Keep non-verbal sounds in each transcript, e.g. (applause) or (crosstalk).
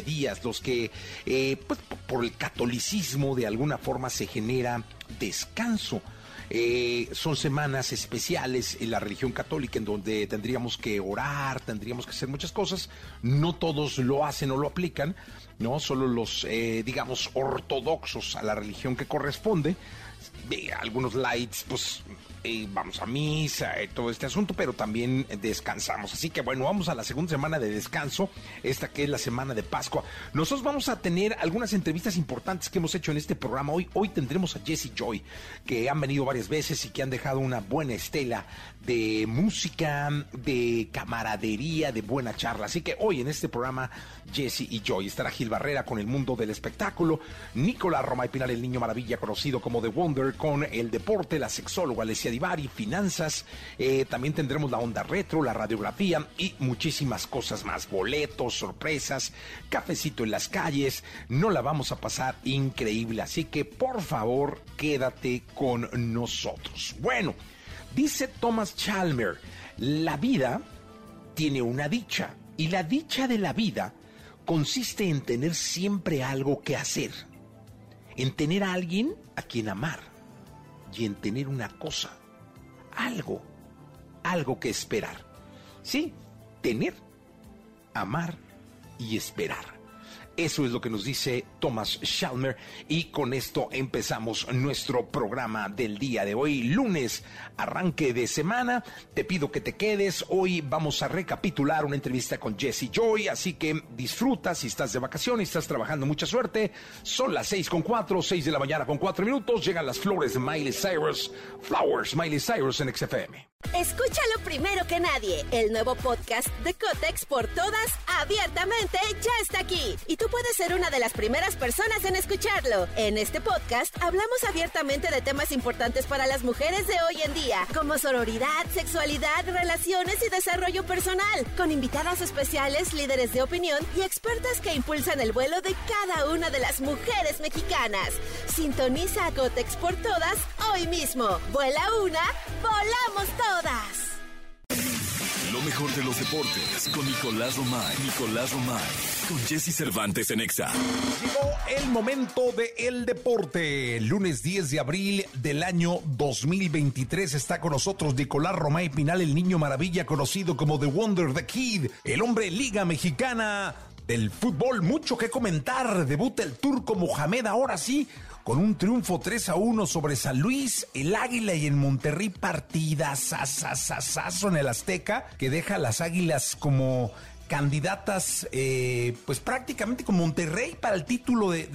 días los que, eh, pues, por el catolicismo de alguna forma se genera descanso. Eh, son semanas especiales en la religión católica en donde tendríamos que orar, tendríamos que hacer muchas cosas. No todos lo hacen o lo aplican, ¿no? Solo los, eh, digamos, ortodoxos a la religión que corresponde. algunos lights, pues vamos a misa, y todo este asunto, pero también descansamos. Así que bueno, vamos a la segunda semana de descanso, esta que es la semana de Pascua. Nosotros vamos a tener algunas entrevistas importantes que hemos hecho en este programa. Hoy, hoy tendremos a Jesse Joy, que han venido varias veces y que han dejado una buena estela de música, de camaradería, de buena charla. Así que hoy en este programa, Jesse y Joy, estará Gil Barrera con el mundo del espectáculo, Nicolás Roma y Pinar, el niño maravilla conocido como The Wonder, con el deporte, la sexóloga Divari, finanzas, eh, también tendremos la onda retro, la radiografía y muchísimas cosas más, boletos, sorpresas, cafecito en las calles, no la vamos a pasar increíble, así que por favor quédate con nosotros. Bueno, Dice Thomas Chalmer, la vida tiene una dicha y la dicha de la vida consiste en tener siempre algo que hacer, en tener a alguien a quien amar y en tener una cosa, algo, algo que esperar. Sí, tener, amar y esperar. Eso es lo que nos dice Thomas Schalmer y con esto empezamos nuestro programa del día de hoy, lunes, arranque de semana. Te pido que te quedes. Hoy vamos a recapitular una entrevista con Jesse Joy, así que disfruta si estás de vacaciones, estás trabajando, mucha suerte. Son las seis con cuatro, seis de la mañana con cuatro minutos. Llegan las flores de Miley Cyrus, Flowers, Miley Cyrus en XFM. Escúchalo primero que nadie. El nuevo podcast de Cotex por todas, abiertamente, ya está aquí. Tú puedes ser una de las primeras personas en escucharlo. En este podcast hablamos abiertamente de temas importantes para las mujeres de hoy en día, como sororidad, sexualidad, relaciones y desarrollo personal, con invitadas especiales, líderes de opinión y expertas que impulsan el vuelo de cada una de las mujeres mexicanas. Sintoniza a Cotex por todas hoy mismo. Vuela una, volamos todas. Lo mejor de los deportes con Nicolás Romay. Nicolás Romay. Con Jesse Cervantes en Exa. Llegó el momento de el deporte. Lunes 10 de abril del año 2023 está con nosotros Nicolás Romay Pinal, el niño maravilla conocido como The Wonder, The Kid, el hombre liga mexicana del fútbol. Mucho que comentar. Debuta el turco Mohamed ahora sí con un triunfo 3 a 1 sobre San Luis, el Águila y en Monterrey partidas en el Azteca que deja a las Águilas como candidatas, eh, pues prácticamente con Monterrey para el título de,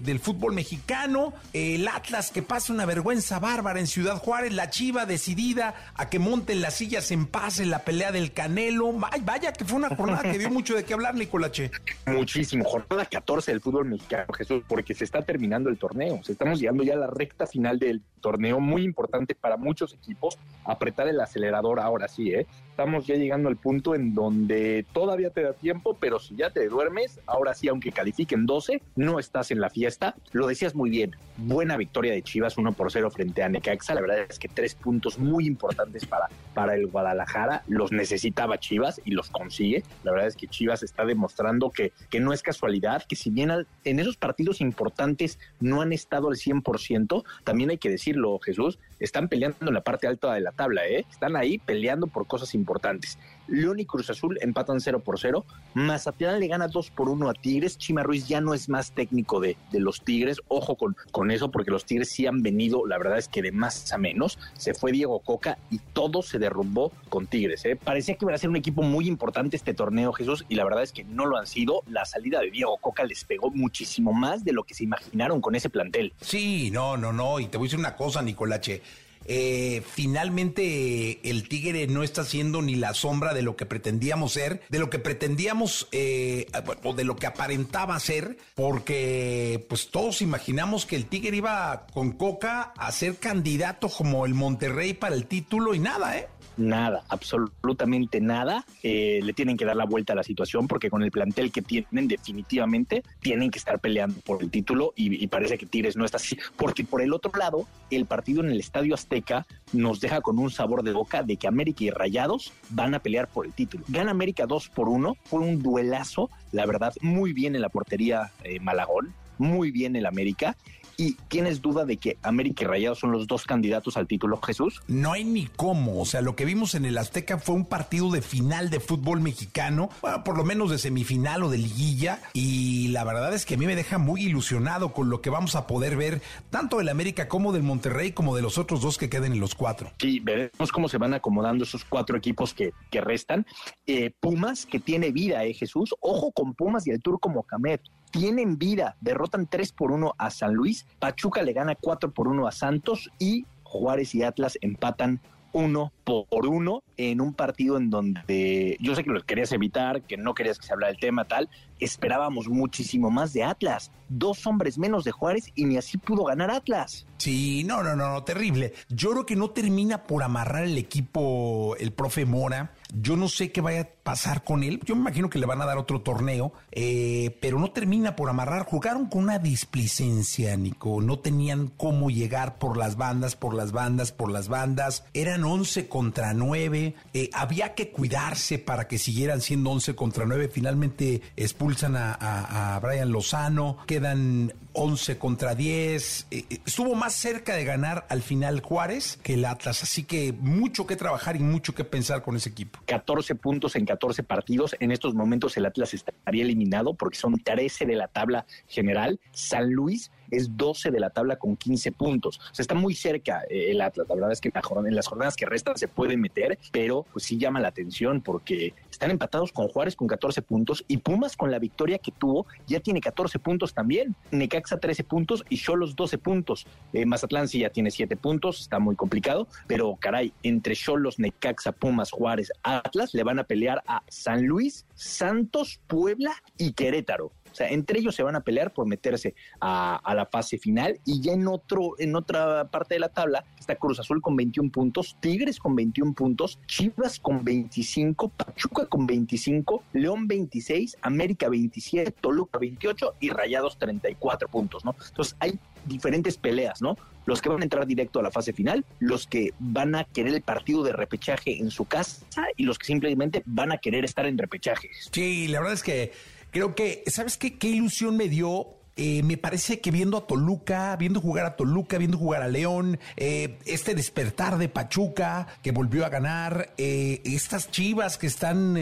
del fútbol mexicano, el Atlas que pasa una vergüenza bárbara en Ciudad Juárez, la Chiva decidida a que monten las sillas en paz en la pelea del Canelo. Ay, vaya que fue una jornada que dio (laughs) mucho de qué hablar, Nicolache. Muchísimo, jornada 14 del fútbol mexicano, Jesús, porque se está terminando el torneo, se estamos llegando ya a la recta final del, torneo, muy importante para muchos equipos, apretar el acelerador ahora sí, ¿eh? Estamos ya llegando al punto en donde todavía te da tiempo, pero si ya te duermes, ahora sí, aunque califiquen 12, no estás en la fiesta. Lo decías muy bien, buena victoria de Chivas 1 por 0 frente a Necaxa, la verdad es que tres puntos muy importantes para, para el Guadalajara, los necesitaba Chivas y los consigue. La verdad es que Chivas está demostrando que, que no es casualidad, que si bien en esos partidos importantes no han estado al 100%, también hay que decirlo, Jesús, están peleando en la parte alta de la tabla, ¿eh? están ahí peleando por cosas importantes. León y Cruz Azul empatan 0 por 0. Mazatlán le gana 2 por 1 a Tigres. Chima Ruiz ya no es más técnico de, los Tigres. Ojo con, con eso, porque los Tigres sí han venido, la verdad es que de más a menos. Se fue Diego Coca y todo se derrumbó con Tigres. ¿eh? Parecía que iba a ser un equipo muy importante este torneo, Jesús, y la verdad es que no lo han sido. La salida de Diego Coca les pegó muchísimo más de lo que se imaginaron con ese plantel. Sí, no, no, no. Y te voy a decir una cosa, Nicolache. Eh, finalmente el Tigre no está siendo ni la sombra de lo que pretendíamos ser, de lo que pretendíamos eh, o de lo que aparentaba ser, porque pues todos imaginamos que el Tigre iba con Coca a ser candidato como el Monterrey para el título y nada, ¿eh? Nada, absolutamente nada. Eh, le tienen que dar la vuelta a la situación porque con el plantel que tienen definitivamente tienen que estar peleando por el título y, parece que Tigres no está así. Porque por el otro lado, el partido en el Estadio Azteca nos deja con un sabor de boca de que América y Rayados van a pelear por el título. Gana América 2 por 1, fue un duelazo, la verdad, muy bien en la portería eh, Malagón, muy bien el América ¿Y tienes duda de que América y Rayados son los dos candidatos al título, Jesús? No hay ni cómo. O sea, lo que vimos en el Azteca fue un partido de final de fútbol mexicano, bueno, por lo menos de semifinal o de liguilla. Y la verdad es que a mí me deja muy ilusionado con lo que vamos a poder ver, tanto del América como del Monterrey, como de los otros dos que queden en los cuatro. Sí, veremos cómo se van acomodando esos cuatro equipos que, que restan. Eh, Pumas, que tiene vida, ¿eh, Jesús? Ojo con Pumas y el Turco Mohamed tienen vida. Derrotan 3 por 1 a San Luis, Pachuca le gana 4 por 1 a Santos y Juárez y Atlas empatan 1 por 1 en un partido en donde yo sé que lo querías evitar, que no querías que se hablara del tema tal, esperábamos muchísimo más de Atlas. Dos hombres menos de Juárez y ni así pudo ganar Atlas. Sí, no, no, no, terrible. Yo creo que no termina por amarrar el equipo el profe Mora. Yo no sé qué vaya a pasar con él. Yo me imagino que le van a dar otro torneo, eh, pero no termina por amarrar. Jugaron con una displicencia, Nico. No tenían cómo llegar por las bandas, por las bandas, por las bandas. Eran 11 contra 9. Eh, había que cuidarse para que siguieran siendo 11 contra 9. Finalmente expulsan a, a Brian Lozano. Quedan 11 contra 10. Eh, estuvo más cerca de ganar al final Juárez que el Atlas. Así que mucho que trabajar y mucho que pensar con ese equipo. 14 puntos en 14 partidos. En estos momentos el Atlas estaría eliminado porque son 13 de la tabla general. San Luis es 12 de la tabla con 15 puntos. O sea, está muy cerca eh, el Atlas. La verdad es que en las jornadas que restan se puede meter, pero pues sí llama la atención porque están empatados con Juárez con 14 puntos y Pumas con la victoria que tuvo ya tiene 14 puntos también. Necaxa 13 puntos y Cholos 12 puntos. Eh, Mazatlán sí ya tiene 7 puntos, está muy complicado, pero caray, entre Cholos, Necaxa, Pumas, Juárez, Atlas le van a pelear a San Luis, Santos, Puebla y Querétaro. O sea, entre ellos se van a pelear por meterse a, la fase final y ya en otro, en otra parte de la tabla está Cruz Azul con 21 puntos, Tigres con 21 puntos, Chivas con 25, Pachuca con 25, León 26, América 27, Toluca 28 y Rayados 34 puntos, ¿no? Entonces hay diferentes peleas, ¿no? Los que van a entrar directo a la fase final, los que van a querer el partido de repechaje en su casa y los que simplemente van a querer estar en repechaje. Sí, la verdad es que Creo que, ¿sabes qué? ¿Qué ilusión me dio eh, me parece que viendo a Toluca, viendo jugar a Toluca, viendo jugar a León, eh, este despertar de Pachuca que volvió a ganar, eh, estas chivas que están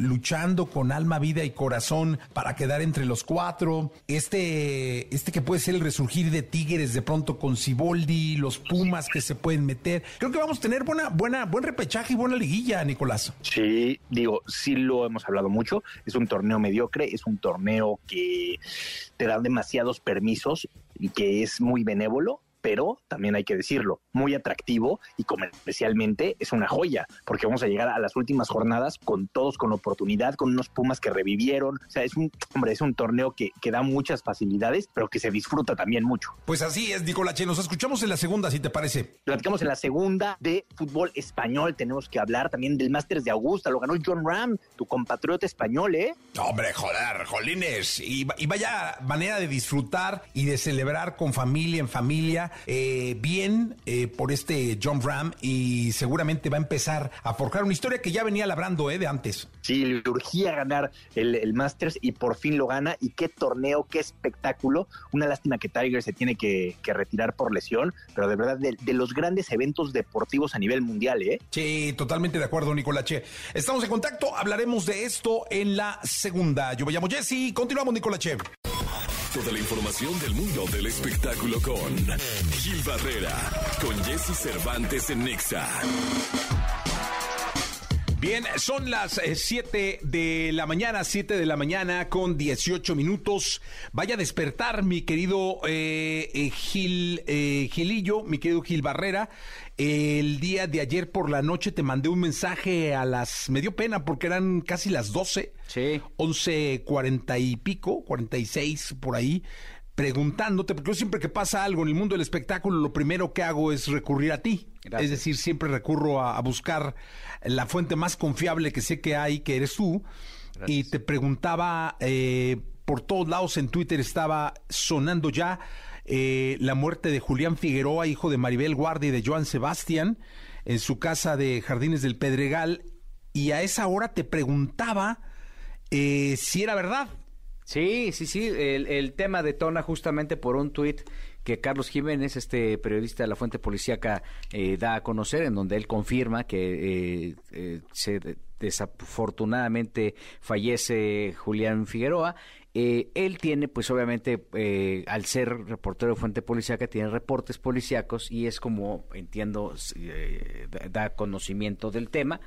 luchando con alma, vida y corazón para quedar entre los cuatro, este, este que puede ser el resurgir de Tigres de pronto con Ciboldi, los Pumas que se pueden meter. Creo que vamos a tener buena, buena, buen repechaje y buena liguilla, Nicolás. Sí, digo, sí lo hemos hablado mucho. Es un torneo mediocre, es un torneo que te da demasiados permisos y que es muy benévolo, pero también hay que decirlo, muy atractivo y comercialmente es una joya, porque vamos a llegar a las últimas jornadas con todos con oportunidad, con unos Pumas que revivieron. O sea, es un, hombre, es un torneo que, que da muchas facilidades, pero que se disfruta también mucho. Pues así es, Nicolache. Nos escuchamos en la segunda, si te parece. Platicamos en la segunda de fútbol español. Tenemos que hablar también del Masters de Augusta. Lo ganó John Ram, tu compatriota español, ¿eh? Hombre, joder, jolines. Y, y vaya manera de disfrutar y de celebrar con familia, en familia, eh, bien eh, por este John Ram. Y seguramente va a empezar a forjar una historia que ya venía labrando, ¿eh? De antes. Sí, le urgía ganar el, el Masters y por fin lo gana. Y qué torneo, qué espectáculo. Una lástima que Tiger se tiene que, que retirar por lesión, pero de verdad, de, de, los grandes eventos deportivos a nivel mundial, ¿eh? Sí, totalmente de acuerdo, Nicolache. Estamos en contacto, hablaremos de esto en la segunda. Yo me llamo Jesse, continuamos, Nicolache. Toda la información del mundo del espectáculo con Gil Barrera, con Jesse Cervantes en Nexa. Bien, son las 7 de la mañana, 7 de la mañana con 18 minutos. Vaya a despertar, mi querido eh, eh, Gil, eh, Gilillo, mi querido Gil Barrera. El día de ayer por la noche te mandé un mensaje a las... Me dio pena porque eran casi las 12. Sí. 11.40 y pico, 46 por ahí preguntándote, porque yo siempre que pasa algo en el mundo del espectáculo, lo primero que hago es recurrir a ti. Gracias. Es decir, siempre recurro a, a, buscar la fuente más confiable que sé que hay, que eres tú. Gracias. Y te preguntaba, eh, por todos lados en Twitter estaba sonando ya eh, la muerte de Julián Figueroa, hijo de Maribel Guardia y de Joan Sebastián, en su casa de Jardines del Pedregal. Y a esa hora te preguntaba eh, si era verdad. Sí, sí, sí. El, tema detona justamente por un tuit que Carlos Jiménez, este periodista de la fuente policíaca, eh, da a conocer, en donde él confirma que eh, eh, se desafortunadamente fallece Julián Figueroa. Él tiene, pues obviamente, al ser reportero de fuente policíaca, tiene reportes policíacos y es como, entiendo, da conocimiento del tema.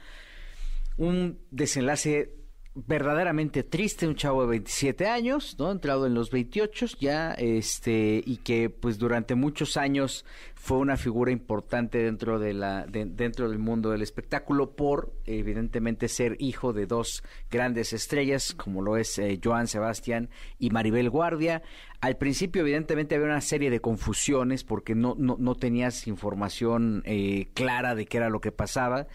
Un desenlace verdaderamente triste, un chavo de 27 años, ¿no? Entrado en los 28 ya, este, y que pues durante muchos años fue una figura importante dentro de la, de, dentro del mundo del espectáculo por evidentemente ser hijo de dos grandes estrellas, como lo es eh, Joan Sebastián y Maribel Guardia. Al principio, evidentemente, había una serie de confusiones porque no, no, no tenías información eh, clara de qué era lo que pasaba.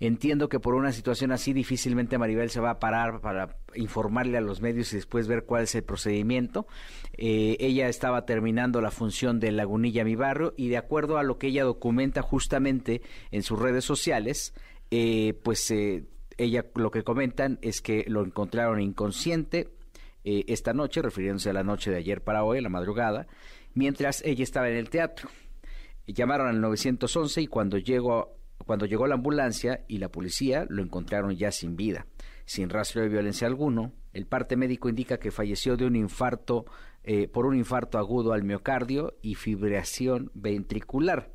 Entiendo que por una situación así difícilmente Maribel se va a parar para informarle a los medios y después ver cuál es el procedimiento. Eh, ella estaba terminando la función de Lagunilla Mi Barrio y de acuerdo a lo que ella documenta justamente en sus redes sociales, eh, pues eh, ella lo que comentan es que lo encontraron inconsciente eh, esta noche, refiriéndose a la noche de ayer para hoy, la madrugada, mientras ella estaba en el teatro. Llamaron al 911 y cuando llegó cuando llegó la ambulancia y la policía lo encontraron ya sin vida, sin rastro de violencia alguno. El parte médico indica que falleció de un infarto eh, por un infarto agudo al miocardio y fibrilación ventricular.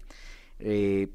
Eh,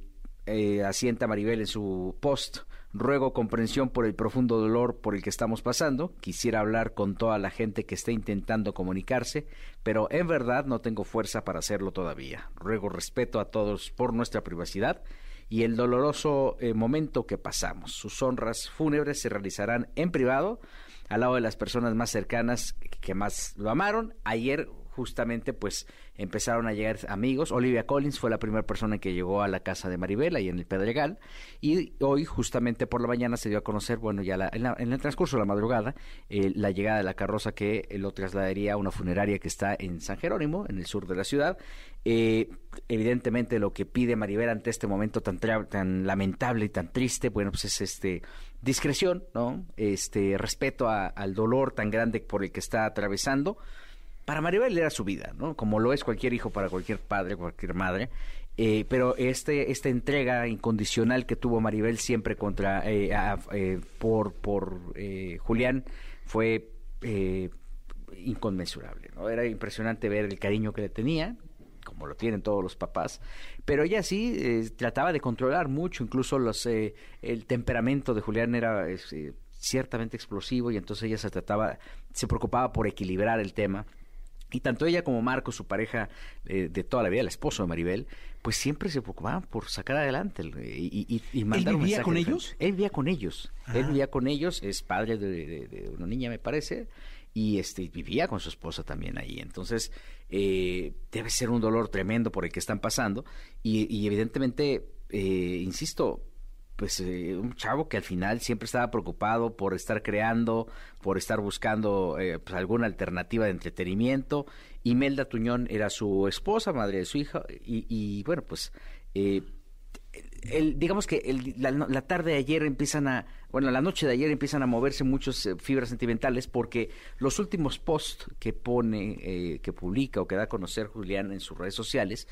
eh, asienta Maribel en su post. Ruego comprensión por el profundo dolor por el que estamos pasando. Quisiera hablar con toda la gente que está intentando comunicarse, pero en verdad no tengo fuerza para hacerlo todavía. Ruego respeto a todos por nuestra privacidad y el doloroso eh, momento que pasamos. Sus honras fúnebres se realizarán en privado al lado de las personas más cercanas que más lo amaron. Ayer justamente pues empezaron a llegar amigos. Olivia Collins fue la primera persona que llegó a la casa de Maribel ahí en el Pedregal y hoy justamente por la mañana se dio a conocer, bueno ya la, en, la, en, el transcurso de la madrugada, eh, la llegada de la carroza que lo trasladaría a una funeraria que está en San Jerónimo, en el sur de la ciudad. Eh, evidentemente lo que pide Maribel ante este momento tan, tan lamentable y tan triste, bueno pues es este discreción, ¿no? Este respeto al dolor tan grande por el que está atravesando para Maribel era su vida, ¿no? Como lo es cualquier hijo para cualquier padre, cualquier madre. Eh, pero este, esta entrega incondicional que tuvo Maribel siempre contra eh, eh, por, por Julián fue inconmensurable. ¿no? Era impresionante ver el cariño que le tenía, como lo tienen todos los papás, pero ella sí eh, trataba de controlar mucho, incluso los eh, el temperamento de Julián era eh, ciertamente explosivo y entonces ella se trataba, se preocupaba por equilibrar el tema Y tanto ella como Marco, su pareja eh, de toda la vida, el esposo de Maribel, pues siempre se preocupaban por sacar adelante el- y, y, y mandar ¿Él vivía con ellos? Él vivía con ellos. Él Ah. vivía con ellos, es padre de, de- de una niña, me parece, y este vivía con su esposa también ahí. Entonces, eh, debe ser un dolor tremendo por el que están pasando. Y, y evidentemente, eh, insisto, pues eh, un chavo que al final siempre estaba preocupado por estar creando, por estar buscando eh, pues, alguna alternativa de entretenimiento. Imelda Tuñón era su esposa, madre de su hija, y, y, bueno, pues eh, digamos que el- la, la tarde de ayer empiezan a, bueno, la noche de ayer empiezan a moverse muchas eh, fibras sentimentales porque los últimos posts que pone, eh, que publica o que da a conocer Julián en sus redes sociales,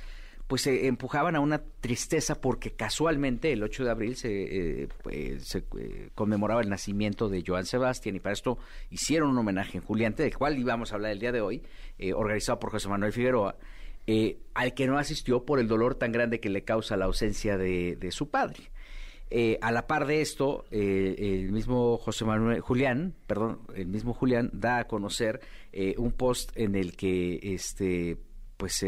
pues se empujaban a una tristeza porque casualmente el 8 de abril se, eh, pues, eh, conmemoraba el nacimiento de Joan Sebastián y para esto hicieron un homenaje en Juliante, del cual íbamos a hablar el día de hoy, eh, organizado por José Manuel Figueroa, eh, al que no asistió por el dolor tan grande que le causa la ausencia de, su padre. Eh, a la par de esto, eh, el mismo José Manuel Julián, perdón, el mismo Julián da a conocer eh, un post en el que este pues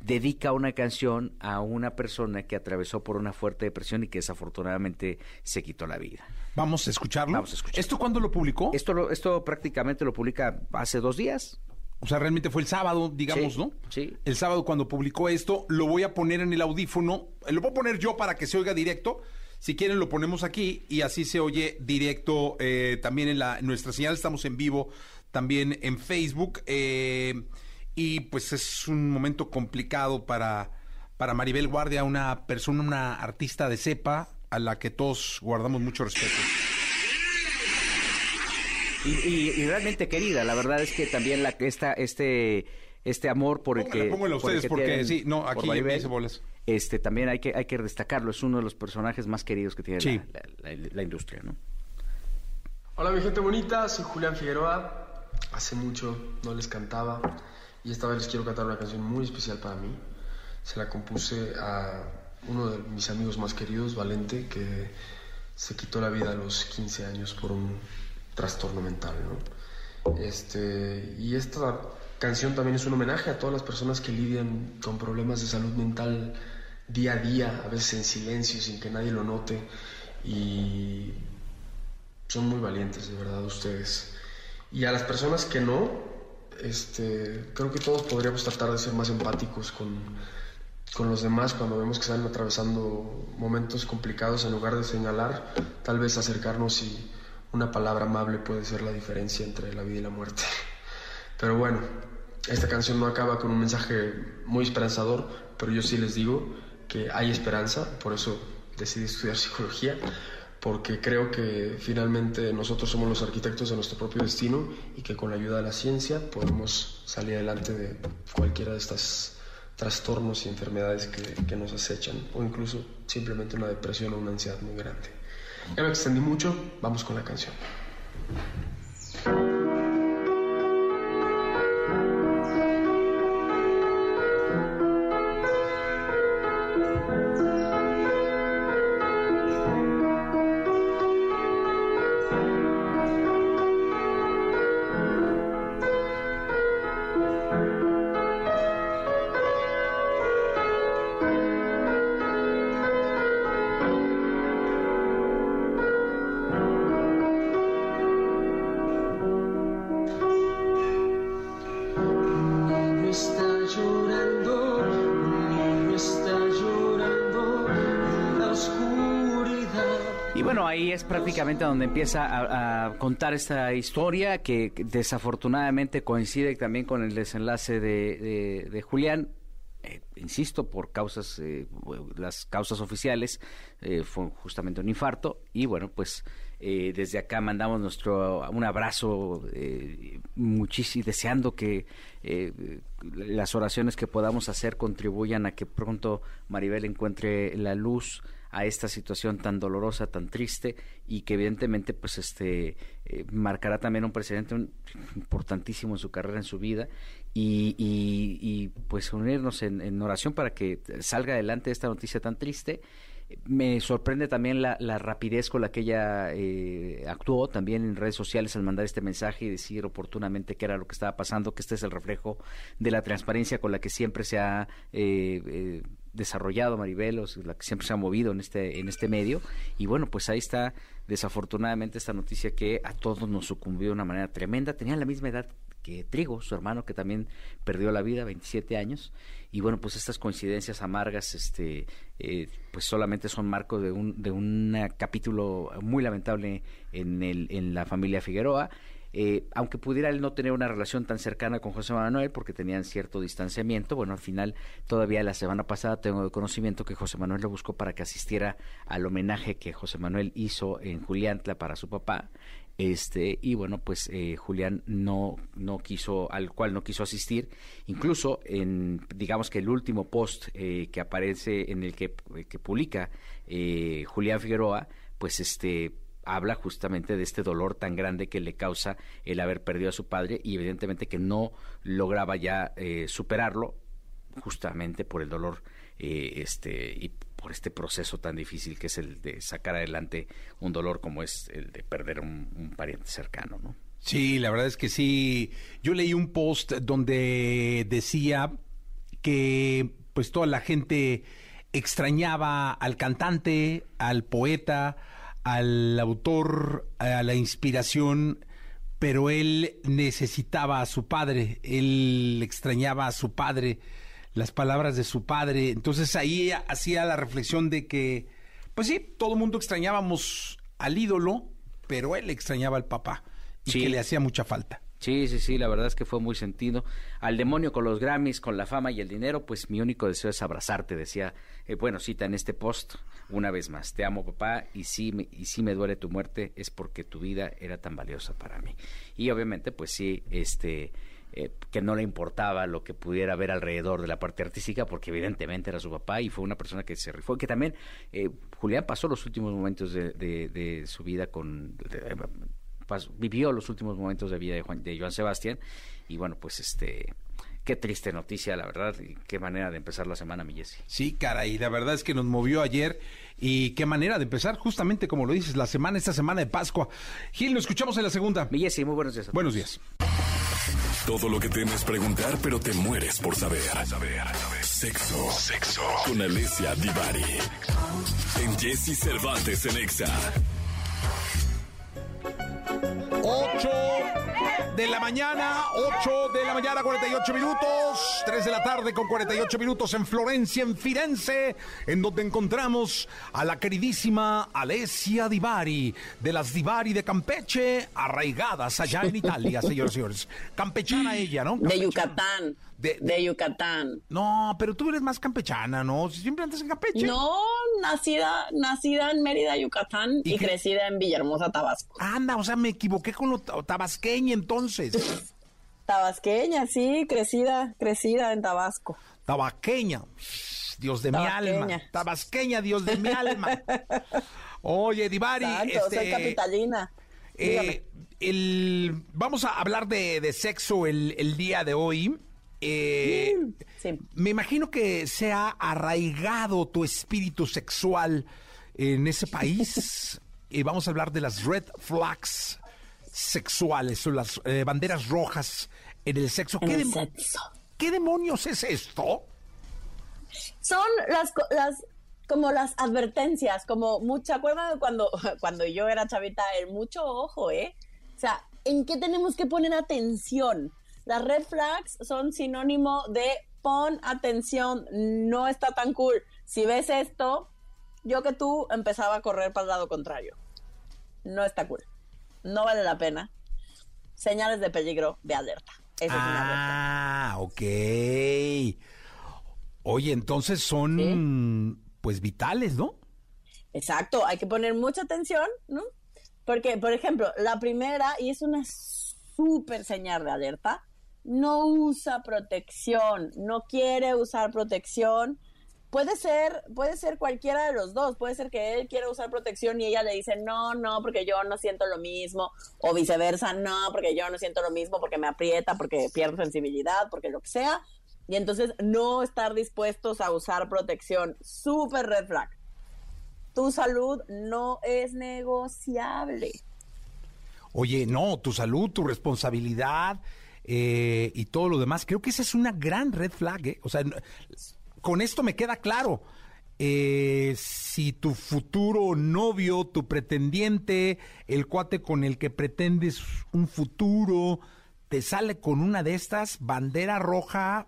dedica una canción a una persona que atravesó por una fuerte depresión y que desafortunadamente se quitó la vida. Vamos a escucharlo. Vamos a escucharlo. ¿Esto cuándo lo publicó? Esto lo, esto prácticamente lo publica hace dos días. O sea, realmente fue el sábado, digamos, Sí, ¿no? sí. El sábado cuando publicó esto, lo voy a poner en el audífono. eh, Lo voy a poner yo para que se oiga directo. Si quieren, lo ponemos aquí y así se oye directo eh, también en, la, en nuestra señal. Estamos en vivo también en Facebook. eh, y pues es un momento complicado para, para Maribel Guardia, una persona, una artista de cepa a la que todos guardamos mucho respeto. Y, y- y realmente querida, la verdad es que también la, esta, este, este amor por el Póngala, que... póngala por el ustedes, que porque tienen sí, no, aquí Maribel, hice bolas. Este, también hay que, hay que destacarlo, es uno de los personajes más queridos que tiene Sí. la, la- la industria, ¿no? Hola mi gente bonita, soy Julián Figueroa. Hace mucho no les cantaba y esta vez les quiero cantar una canción muy especial para mí. Se la compuse a uno de mis amigos más queridos, Valente, que se quitó la vida a los 15 años por un trastorno mental, ¿no? Este, y esta canción también es un homenaje a todas las personas que lidian con problemas de salud mental día a día, a veces en silencio, sin que nadie lo note. Y son muy valientes, de verdad, ustedes. Y a las personas que no, este, creo que todos podríamos tratar de ser más empáticos con, con los demás cuando vemos que están atravesando momentos complicados en lugar de señalar, tal vez acercarnos y una palabra amable puede ser la diferencia entre la vida y la muerte. Pero bueno, esta canción no acaba con un mensaje muy esperanzador, pero yo sí les digo que hay esperanza, por eso decidí estudiar psicología, porque creo que finalmente nosotros somos los arquitectos de nuestro propio destino y que con la ayuda de la ciencia podemos salir adelante de cualquiera de estos trastornos y enfermedades que, que nos acechan, o incluso simplemente una depresión o una ansiedad muy grande. Ya me extendí mucho, vamos con la canción. Ahí es prácticamente donde empieza a, a contar esta historia que desafortunadamente coincide también con el desenlace de, de- de Julián. Insisto, por causas, eh, las causas oficiales, eh, fue justamente un infarto. Y bueno, pues eh, desde acá mandamos nuestro un abrazo, eh, muchísimo, deseando que eh, las oraciones que podamos hacer contribuyan a que pronto Maribel encuentre la luz a esta situación tan dolorosa, tan triste y que evidentemente pues este marcará también un precedente importantísimo en su carrera, en su vida y, y- y, pues unirnos en, oración para que salga adelante esta noticia tan triste Me sorprende también la, rapidez con la que ella eh, actuó también en redes sociales al mandar este mensaje y decir oportunamente qué era lo que estaba pasando, que este es el reflejo de la transparencia con la que siempre se ha eh, eh, desarrollado Maribel, o la que siempre se ha movido en este, en este medio. Y bueno, pues ahí está desafortunadamente esta noticia que a todos nos sucumbió de una manera tremenda. Tenían la misma edad Trigo, su hermano, que también perdió la vida, 27 años. Y bueno, pues estas coincidencias amargas, este, eh, pues solamente son marco de un, de un capítulo muy lamentable en, el, en la familia Figueroa. Eh, aunque pudiera él no tener una relación tan cercana con José Manuel porque tenían cierto distanciamiento, bueno, al final todavía la semana pasada tengo de conocimiento que José Manuel lo buscó para que asistiera al homenaje que José Manuel hizo en Juliantla para su papá este y bueno pues eh, Julián no no quiso al cual no quiso asistir. Incluso en digamos que el último post eh, que aparece en el que, que publica eh, Julián Figueroa pues este habla justamente de este dolor tan grande que le causa el haber perdido a su padre y evidentemente que no lograba ya superarlo justamente por el dolor este y por este proceso tan difícil que es el de sacar adelante un dolor como es el de perder un, un pariente cercano, ¿no? Sí, la verdad es que sí. Yo leí un post donde decía que pues toda la gente extrañaba al cantante, al poeta, al autor, a la inspiración, pero él necesitaba a su padre, él extrañaba a su padre las palabras de su padre. Entonces ahí hacía la reflexión de que, pues sí, todo el mundo extrañábamos al ídolo, pero él extrañaba al papá y que le hacía mucha falta. Sí, sí, sí, la verdad es que fue muy sentido. Al demonio con los Grammys, con la fama y el dinero, pues mi único deseo es abrazarte, decía, eh, bueno, cita en este post, una vez más, te amo papá y si, me, y si me duele tu muerte es porque tu vida era tan valiosa para mí. Y obviamente, pues sí, este, eh, que no le importaba lo que pudiera haber alrededor de la parte artística, porque evidentemente era su papá y fue una persona que se rifó, que también eh, Julián pasó los últimos momentos de, su vida con... vivió los últimos momentos de vida de, Juan, de Joan Sebastián y bueno, pues este qué triste noticia, la verdad, y qué manera de empezar la semana, mi Jessy. Sí, caray, la verdad es que nos movió ayer y qué manera de empezar, justamente como lo dices, la semana, esta semana de Pascua. Gil, nos escuchamos en la segunda. Mi Jessy, muy buenos días. Buenos días. Todo lo que temes preguntar, pero te mueres por saber. Saber, Sexo. Sexo. Con Alicia Divari. En Jesse Cervantes en Exa. 8 de la mañana, 8 de la mañana, 48 minutos, 3 de la tarde con 48 minutos en Florencia, en Firenze, en donde encontramos a la queridísima Alessia Divari, de las Divari de Campeche, arraigadas allá en Italia, señores y señores. Campechana ella, ¿no? De Yucatán. De, Yucatán. No, pero tú eres más campechana, ¿no? Siempre andas en Campeche. No, nacida, nacida en Mérida, Yucatán y, crecida en Villahermosa, Tabasco. Anda, o sea, me equivoqué con lo tabasqueña entonces. (laughs) tabasqueña, sí, crecida, crecida en Tabasco. Tabasqueña, Dios de mi alma. Tabasqueña, Dios de mi alma. (laughs) Oye, Divari, este, soy capitalina. Eh, el, vamos a hablar de, de sexo el, el, día de hoy. Eh, me imagino que se ha arraigado tu espíritu sexual en ese país. (laughs) y vamos a hablar de las red flags sexuales o las eh, banderas rojas en el sexo. ¿Qué, ¿Qué demonios es esto? Son las, las como las advertencias, como mucha, acuerdan cuando, (laughs) cuando yo era chavita? El mucho ojo, ¿eh? O sea, ¿en qué tenemos que poner atención? Las red flags son sinónimo de pon atención, no está tan cool. Si ves esto, yo que tú empezaba a correr para el lado contrario. No está cool. No vale la pena. Señales de peligro de alerta. ah, ok. Oye, entonces son pues vitales, ¿no? Exacto, hay que poner mucha atención, ¿no? Porque, por ejemplo, la primera, y es una súper señal de alerta, no usa protección, no quiere usar protección. Puede ser, puede ser cualquiera de los dos, puede ser que él quiera usar protección y ella le dice, no, no, porque yo no siento lo mismo, o viceversa, no, porque yo no siento lo mismo, porque me aprieta, porque pierdo sensibilidad, porque lo que sea, y entonces no estar dispuestos a usar protección, súper red flag. tu salud no es negociable. Oye, no, tu salud, tu responsabilidad eh, y todo lo demás. Creo que esa es una gran red flag. ¿eh? O sea, con esto me queda claro. Eh, si tu futuro novio, tu pretendiente, el cuate con el que pretendes un futuro, te sale con una de estas, bandera roja,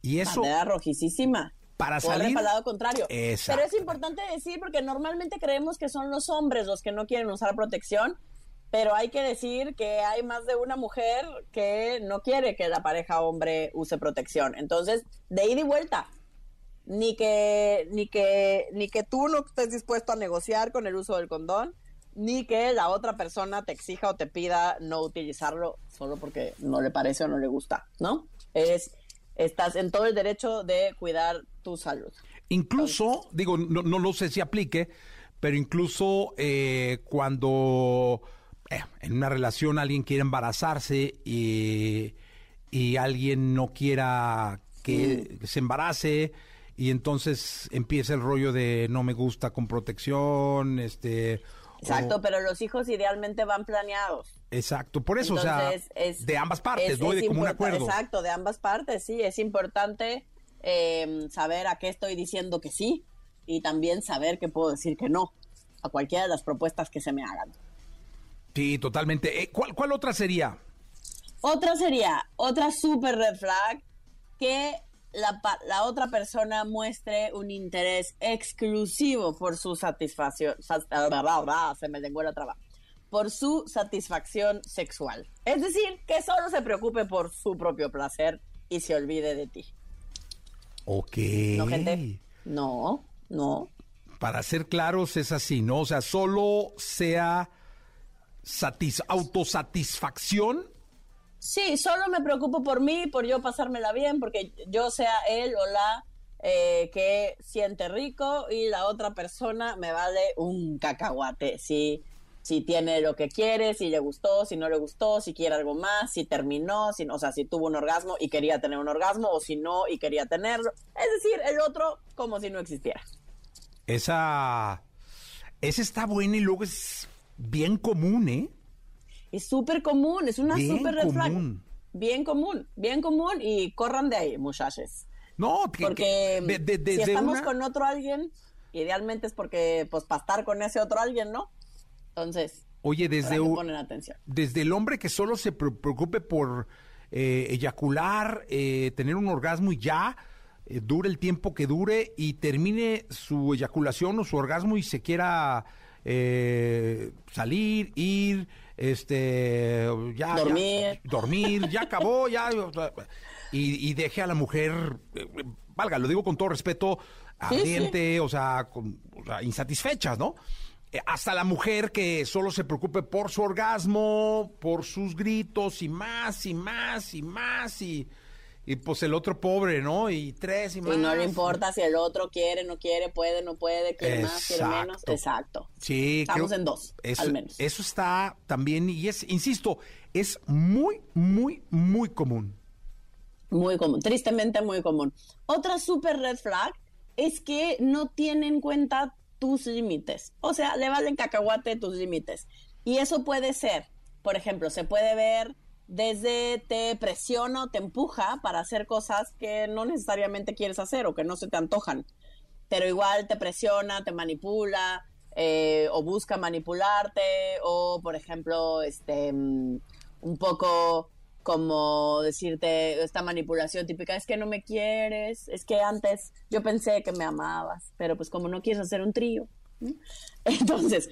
y eso... Bandera rojísima. Para salir... Para lado contrario. Pero es importante decir, porque normalmente creemos que son los hombres los que no quieren usar protección, pero hay que decir que hay más de una mujer que no quiere que la pareja hombre use protección. Entonces, de ida y vuelta, ni que, ni que, ni que tú no estés dispuesto a negociar con el uso del condón, ni que la otra persona te exija o te pida no utilizarlo solo porque no le parece o no le gusta, ¿no? Es, estás en todo el derecho de cuidar tu salud. Incluso, digo, no, no lo sé si aplique, pero incluso eh, cuando en una relación alguien quiere embarazarse y, y alguien no quiera que se embarace, y entonces empieza el rollo de no me gusta con protección, este... Exacto, pero los hijos idealmente van planeados. Exacto, por eso, o sea, de ambas partes, ¿no? De como un acuerdo. Exacto, de ambas partes, sí, es importante em, saber a qué estoy diciendo que sí y también saber que puedo decir que no a cualquiera de las propuestas que se me hagan. Sí, totalmente. Eh, ¿cuál, ¿Cuál otra sería? Otra sería, otra super red flag, que la, otra persona muestre un interés exclusivo por su satisfacción, se me lengua la traba, por su satisfacción sexual. Es decir, que solo se preocupe por su propio placer y se olvide de ti. Ok. ¿No, gente? No, no. Para ser claros, es así, ¿no? O sea, solo sea autosatisfacción Sí, solo me preocupo por mí, por yo pasármela bien, porque yo sea él o la eh, que siente rico y la otra persona me vale un cacahuate. Si, si tiene lo que quiere, si le gustó, si no le gustó, si quiere algo más, si terminó, si, o sea, si tuvo un orgasmo y quería tener un orgasmo o si no y quería tenerlo. Es decir, el otro como si no existiera. Esa, esa está buena y luego es bien común, ¿eh? Es súper común, es una súper red flag. Bien común, bien común y corran de ahí, muchachos. No, porque si estamos con otro alguien, idealmente es porque, pues, para estar con ese otro alguien, ¿no? Entonces, oye, desde, ponen atención. desde el hombre que solo se preocupe por eh, eyacular, eh, tener un orgasmo y ya, eh, dure el tiempo que dure y termine su eyaculación o su orgasmo y se quiera salir, ir este, ya, dormir, ya, dormir, (laughs) ya acabó, ya, y, y deje a la mujer, eh, valga, lo digo con todo respeto, ardiente, O, sea, con, insatisfechas, ¿no? Eh, hasta la mujer que solo se preocupe por su orgasmo, por sus gritos y más y más y más y y pues el otro pobre, ¿no? Y tres y más. Y no le importa si el otro quiere, no quiere, puede, no puede, quiere más, quiere menos. Exacto. Sí, Estamos en dos, eso, al menos. Eso está también, y es, insisto, es muy, muy, muy común. Muy común, tristemente muy común. Otra super red flag es que no tiene en cuenta tus límites. O sea, le valen cacahuate tus límites. Y eso puede ser, por ejemplo, se puede ver desde te presiona o te empuja para hacer cosas que no necesariamente quieres hacer o que no se te antojan, pero igual te presiona, te manipula eh, o busca manipularte o, por ejemplo, este, mm, un poco como decirte esta manipulación típica, es que no me quieres, es que antes yo pensé que me amabas, pero pues como no quieres hacer un trío, (laughs) Entonces,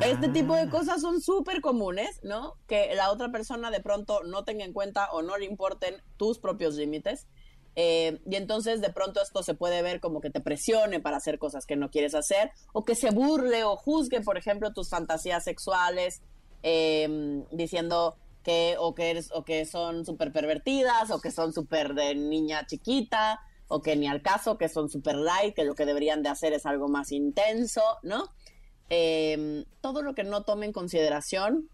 este tipo de ah. cosas son súper comunes, ¿no? Que la otra persona de pronto no tenga en cuenta o no le importen tus propios límites. Eh, y entonces de pronto esto se puede ver como que te presione para hacer cosas que no quieres hacer, o que se burle o juzgue, por ejemplo, tus fantasías sexuales, eh, diciendo que o que eres o que son súper pervertidas o que son súper de niña chiquita o que ni al caso, que son super light, que lo que deberían de hacer es algo más intenso, ¿no? Em, todo lo que no tome en consideración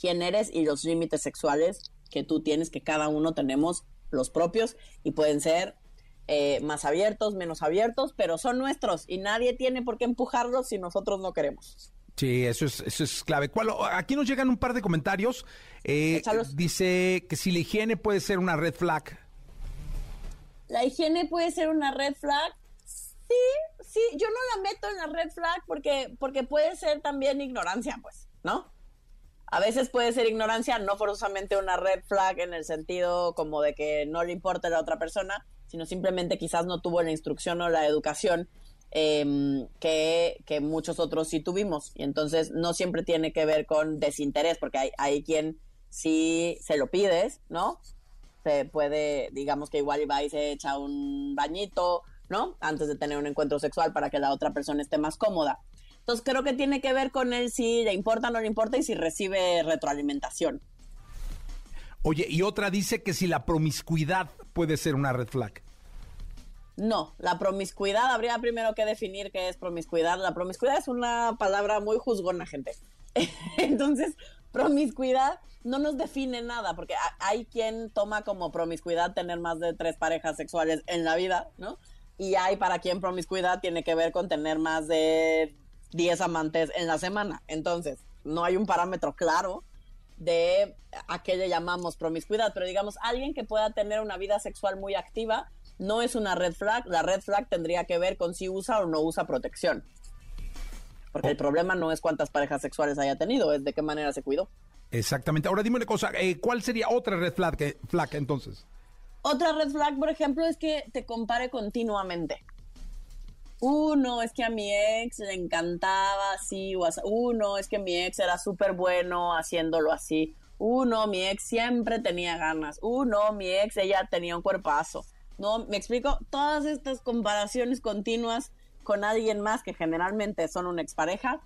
quién eres y los límites sexuales que tú tienes, que cada uno tenemos los propios y pueden ser eh, más abiertos, menos abiertos, pero son nuestros y nadie tiene por qué empujarlos si nosotros no queremos. Sí, eso es, eso es clave. ¿Cuál- aquí nos llegan un par de comentarios. Eh, dice que si la higiene puede ser una red flag. ¿La higiene puede ser una red flag? Sí, sí, yo no la meto en la red flag porque, porque puede ser también ignorancia, pues, ¿no? A veces puede ser ignorancia, no forzosamente una red flag en el sentido como de que no le importa a la otra persona, sino simplemente quizás no tuvo la instrucción o la educación em, que, que muchos otros sí tuvimos. Y entonces no siempre tiene que ver con desinterés, porque hay, hay quien sí se lo pides, ¿no? Se puede, digamos que igual va y se echa un bañito, ¿no? Antes de tener un encuentro sexual para que la otra persona esté más cómoda. Entonces creo que tiene que ver con él si le importa o no le importa y si recibe retroalimentación. Oye, y otra dice que si la promiscuidad puede ser una red flag. No, la promiscuidad, habría primero que definir qué es promiscuidad. La promiscuidad es una palabra muy juzgona, gente. (laughs) Entonces, promiscuidad no nos define nada, porque ha- hay quien toma como promiscuidad tener más de tres parejas sexuales en la vida, ¿no? Y hay para quien promiscuidad tiene que ver con tener más de 10 amantes en la semana. Entonces, no hay un parámetro claro de a qué le llamamos promiscuidad, pero digamos, alguien que pueda tener una vida sexual muy activa no es una red flag, la red flag tendría que ver con si usa o no usa protección. Porque el problema no es cuántas parejas sexuales haya tenido, es de qué manera se cuidó. Exactamente. Ahora dime una cosa, eh, ¿cuál sería otra red flag, que- flag entonces? Otra red flag, por ejemplo, es que te compare continuamente. Uno, es que a mi ex le encantaba así, o. Uno, es que mi ex era súper bueno haciéndolo así. Uno, mi ex siempre tenía ganas. Uno, mi ex, ella tenía un cuerpazo. No, me explico, todas estas comparaciones continuas con alguien más que generalmente son una expareja,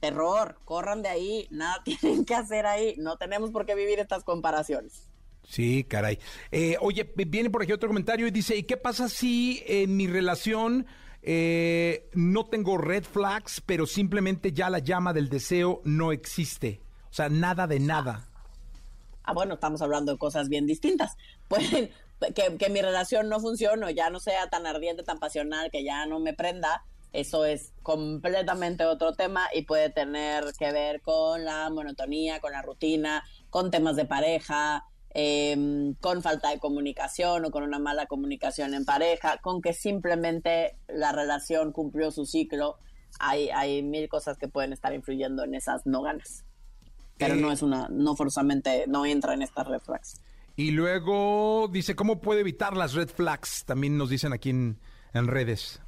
terror, corran de ahí, nada (laughs) tienen que hacer ahí, no tenemos por qué vivir estas comparaciones. Sí, caray. Eh, oye, viene por aquí otro comentario y dice, ¿y qué pasa si en mi relación eh, no tengo red flags, pero simplemente ya la llama del deseo no existe? O sea, nada de nada. ah, bueno, estamos hablando de cosas bien distintas. (laughs) Pueden, que, que mi relación no funcione o ya no sea tan ardiente, tan pasional, que ya no me prenda, eso es completamente otro tema y puede tener que ver con la monotonía, con la rutina, con temas de pareja, em, con falta de comunicación o con una mala comunicación en pareja, con que simplemente la relación cumplió su ciclo. Hay, hay mil cosas que pueden estar influyendo en esas no ganas. Pero Eh, no es una, no forzosamente, no entra en estas red flags. Y luego dice, ¿cómo puedo evitar las red flags? También nos dicen aquí en, en redes.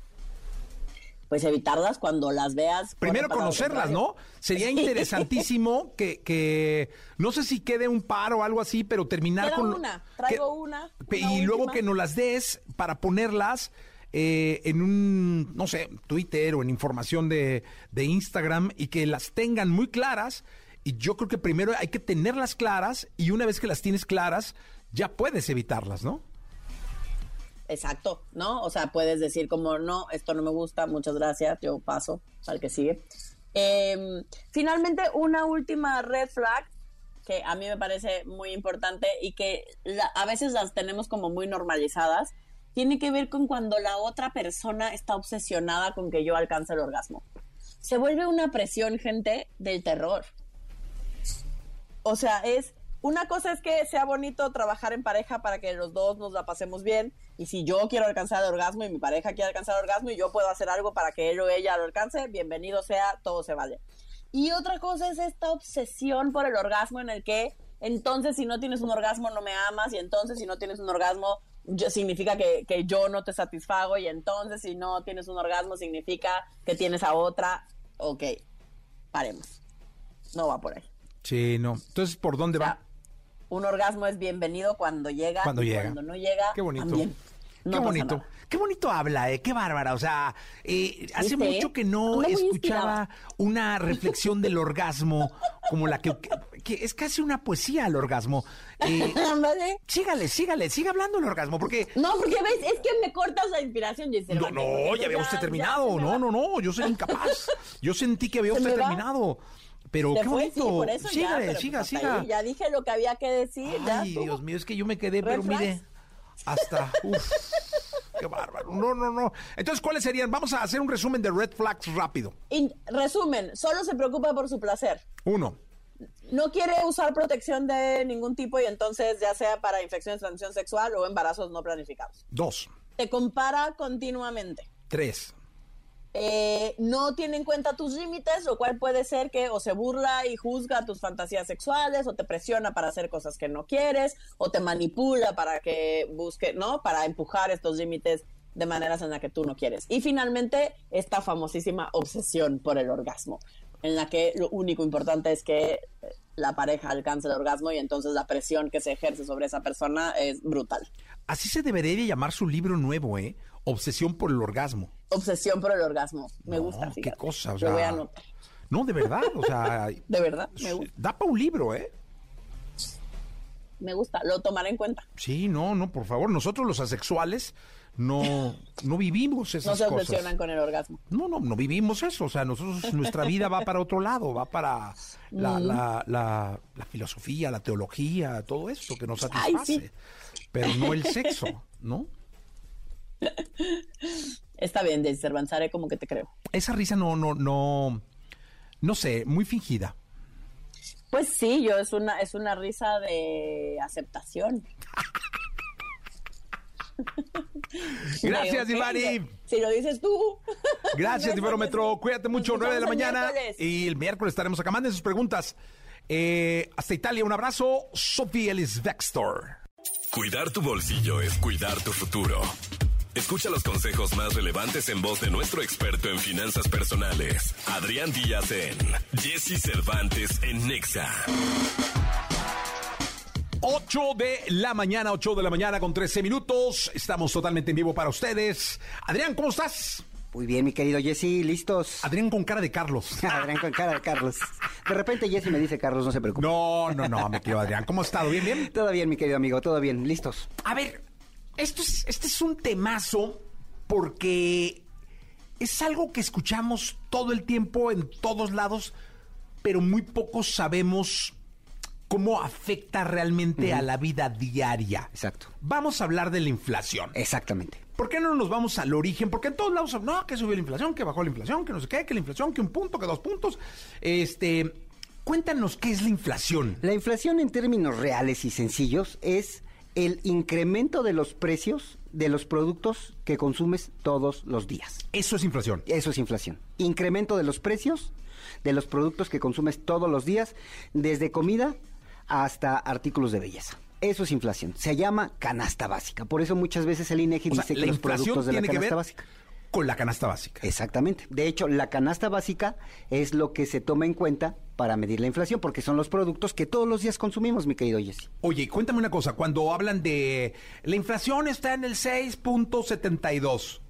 Pues evitarlas cuando las veas. Primero conocerlas. ¿no? Sería (laughs) interesantísimo que, que, no sé si quede un par o algo así, pero terminar Queda con... una, traigo que- una, y luego que nos las des para ponerlas eh, en un, no sé, Twitter o en información de, de Instagram y que las tengan muy claras. Y yo creo que primero hay que tenerlas claras y una vez que las tienes claras, ya puedes evitarlas, ¿no? Exacto, ¿no? O sea, puedes decir como, no, esto no me gusta, muchas gracias, yo paso al que sigue. Em, finalmente, una última red flag que a mí me parece muy importante y que a veces las tenemos como muy normalizadas, tiene que ver con cuando la otra persona está obsesionada con que yo alcance el orgasmo. Se vuelve una presión, gente, del terror. O sea, es una cosa es que sea bonito trabajar en pareja para que los dos nos la pasemos bien. Y si yo quiero alcanzar el orgasmo y mi pareja quiere alcanzar el orgasmo y yo puedo hacer algo para que él o ella lo alcance, bienvenido sea, todo se vale. Y otra cosa es esta obsesión por el orgasmo en el que entonces si no tienes un orgasmo no me amas y entonces si no tienes un orgasmo yo- significa que, que yo no te satisfago y entonces si no tienes un orgasmo significa que tienes a otra. Ok, paremos. No va por ahí. Sí, no. Entonces, ¿por dónde O sea, va? Un orgasmo es bienvenido cuando llega. Cuando llega. Cuando no llega. Qué bonito. también. No qué bonito. nada. Qué bonito habla, eh, qué bárbara. O sea, eh, hace mucho que no escuchaba una reflexión del orgasmo como la que, que- es casi una poesía el orgasmo. Eh, (laughs) sígale, sígale, siga hablando del orgasmo, porque No, porque ves, es que me cortas la inspiración, Giselle. no, no, ya había usted terminado. No, no, no, yo soy incapaz. Yo sentí que había usted va. Pero qué fue, bonito. sí, ya, pero siga, pues siga. ahí Ya dije lo que había que decir. Ay. Dios mío, es que yo me quedé, pero flags. mire, hasta, uf. qué bárbaro. No, no, no. Entonces, ¿cuáles serían? Vamos a hacer un resumen de red flags rápido. In- resumen, solo se preocupa por su placer. Uno. No quiere usar protección de ningún tipo y entonces ya sea para infecciones de transmisión sexual o embarazos no planificados. Dos. Te compara continuamente. Tres. Eh, no tiene en cuenta tus límites, lo cual puede ser que o se burla y juzga tus fantasías sexuales, o te presiona para hacer cosas que no quieres, o te manipula para que busque, ¿no? Para empujar estos límites de maneras en las que tú no quieres. Y finalmente, esta famosísima obsesión por el orgasmo, en la que lo único importante es que eh, la pareja alcance el orgasmo y entonces la presión que se ejerce sobre esa persona es brutal. Así se debería de llamar su libro nuevo, ¿eh? Obsesión por el orgasmo. Obsesión por el orgasmo. Me No, gusta, qué fíjate. cosa, o Lo voy a anotar. No, de verdad, o sea, (laughs) De verdad, me gusta. da para un libro, ¿eh? Me gusta, lo tomaré en cuenta. Sí, no, no, por favor, nosotros los asexuales no, no vivimos No esas se cosas. obsesionan con el orgasmo. No, no, no vivimos eso. O sea, nosotros, nuestra vida va para otro lado, va para la, la, la, la filosofía, la teología, todo eso que nos Ay, satisface. sí. Pero no el sexo, ¿no? (laughs) Está bien, de Cervantes, haré como que te creo. Esa risa no, no, no, no sé, muy fingida. Pues sí, yo es una, es una risa de aceptación. (laughs) Gracias, Ivani. Si lo dices tú. (laughs) Gracias, no, Cuídate mucho, 9 de la mañana. miércoles. Y el miércoles estaremos acá. Manden sus preguntas. Eh, hasta Italia, un abrazo. Sofía Ellis Vextor. Cuidar tu bolsillo es cuidar tu futuro. Escucha los consejos más relevantes en voz de nuestro experto en finanzas personales, Adrián Díaz en Jesse Cervantes en Nexa. 8 de la mañana, 8 de la mañana con 13 minutos. Estamos totalmente en vivo para ustedes. Adrián, ¿cómo estás? Muy bien, mi querido Jesse, listos. Adrián con cara de Carlos. (laughs) Adrián con cara de Carlos. De repente Jesse me dice Carlos, no se preocupe. No, no, no, mi querido Adrián. ¿Cómo has estado? ¿Bien, bien? Todo bien, mi querido amigo, todo bien, listos. A ver, esto es, este es un temazo porque es algo que escuchamos todo el tiempo en todos lados, pero muy pocos sabemos cómo afecta realmente a la vida diaria. Exacto. Vamos a hablar de la inflación. Exactamente. ¿Por qué no nos vamos al origen? Porque en todos lados, no, que subió la inflación, que bajó la inflación, que no sé qué, que la inflación, que un punto, que dos puntos. Este, cuéntanos qué es la inflación. La inflación en términos reales y sencillos es el incremento de los precios de los productos que consumes todos los días. Eso es inflación. Eso es inflación. Incremento de los precios de los productos que consumes todos los días, desde comida hasta artículos de belleza. Eso es inflación. Se llama canasta básica. Por eso muchas veces el INEGI O sea, dice que los productos de la canasta básica. Con la canasta básica. Exactamente. De hecho, la canasta básica es lo que se toma en cuenta para medir la inflación, porque son los productos que todos los días consumimos, mi querido Jesse. Oye, cuéntame una cosa, cuando hablan de la inflación está en el 6.72,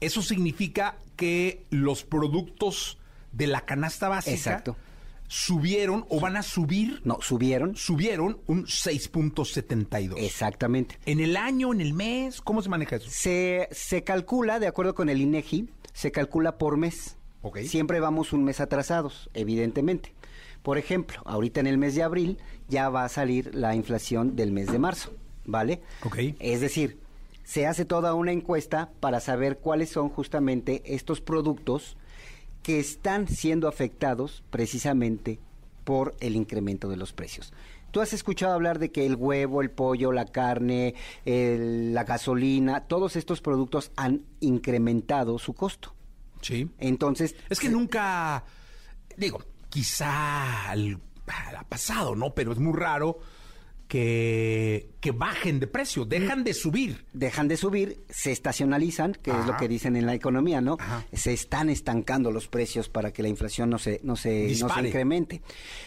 ¿eso significa que los productos de la canasta básica Exacto. Subieron o van a subir? No, subieron. Subieron un 6.72. Exactamente. ¿En el año, en el mes? ¿Cómo se maneja eso? Se, se calcula, de acuerdo con el INEGI, se calcula por mes. Ok. Siempre vamos un mes atrasados, evidentemente. Por ejemplo, ahorita en el mes de abril ya va a salir la inflación del mes de marzo, ¿vale? Ok. Es decir, se hace toda una encuesta para saber cuáles son justamente estos productos que están siendo afectados precisamente por el incremento de los precios. Tú has escuchado hablar de que el huevo, el pollo, la carne, el- la gasolina, todos estos productos han incrementado su costo. Sí. Entonces, Es que nunca, digo, quizá al- ha pasado, ¿no? Pero es muy raro que, que bajen de precio, dejan de subir. dejan de subir, se estacionalizan, que es lo que dicen en la economía, ¿no? Ajá. Se están estancando los precios para que la inflación no se, no se, no se incremente.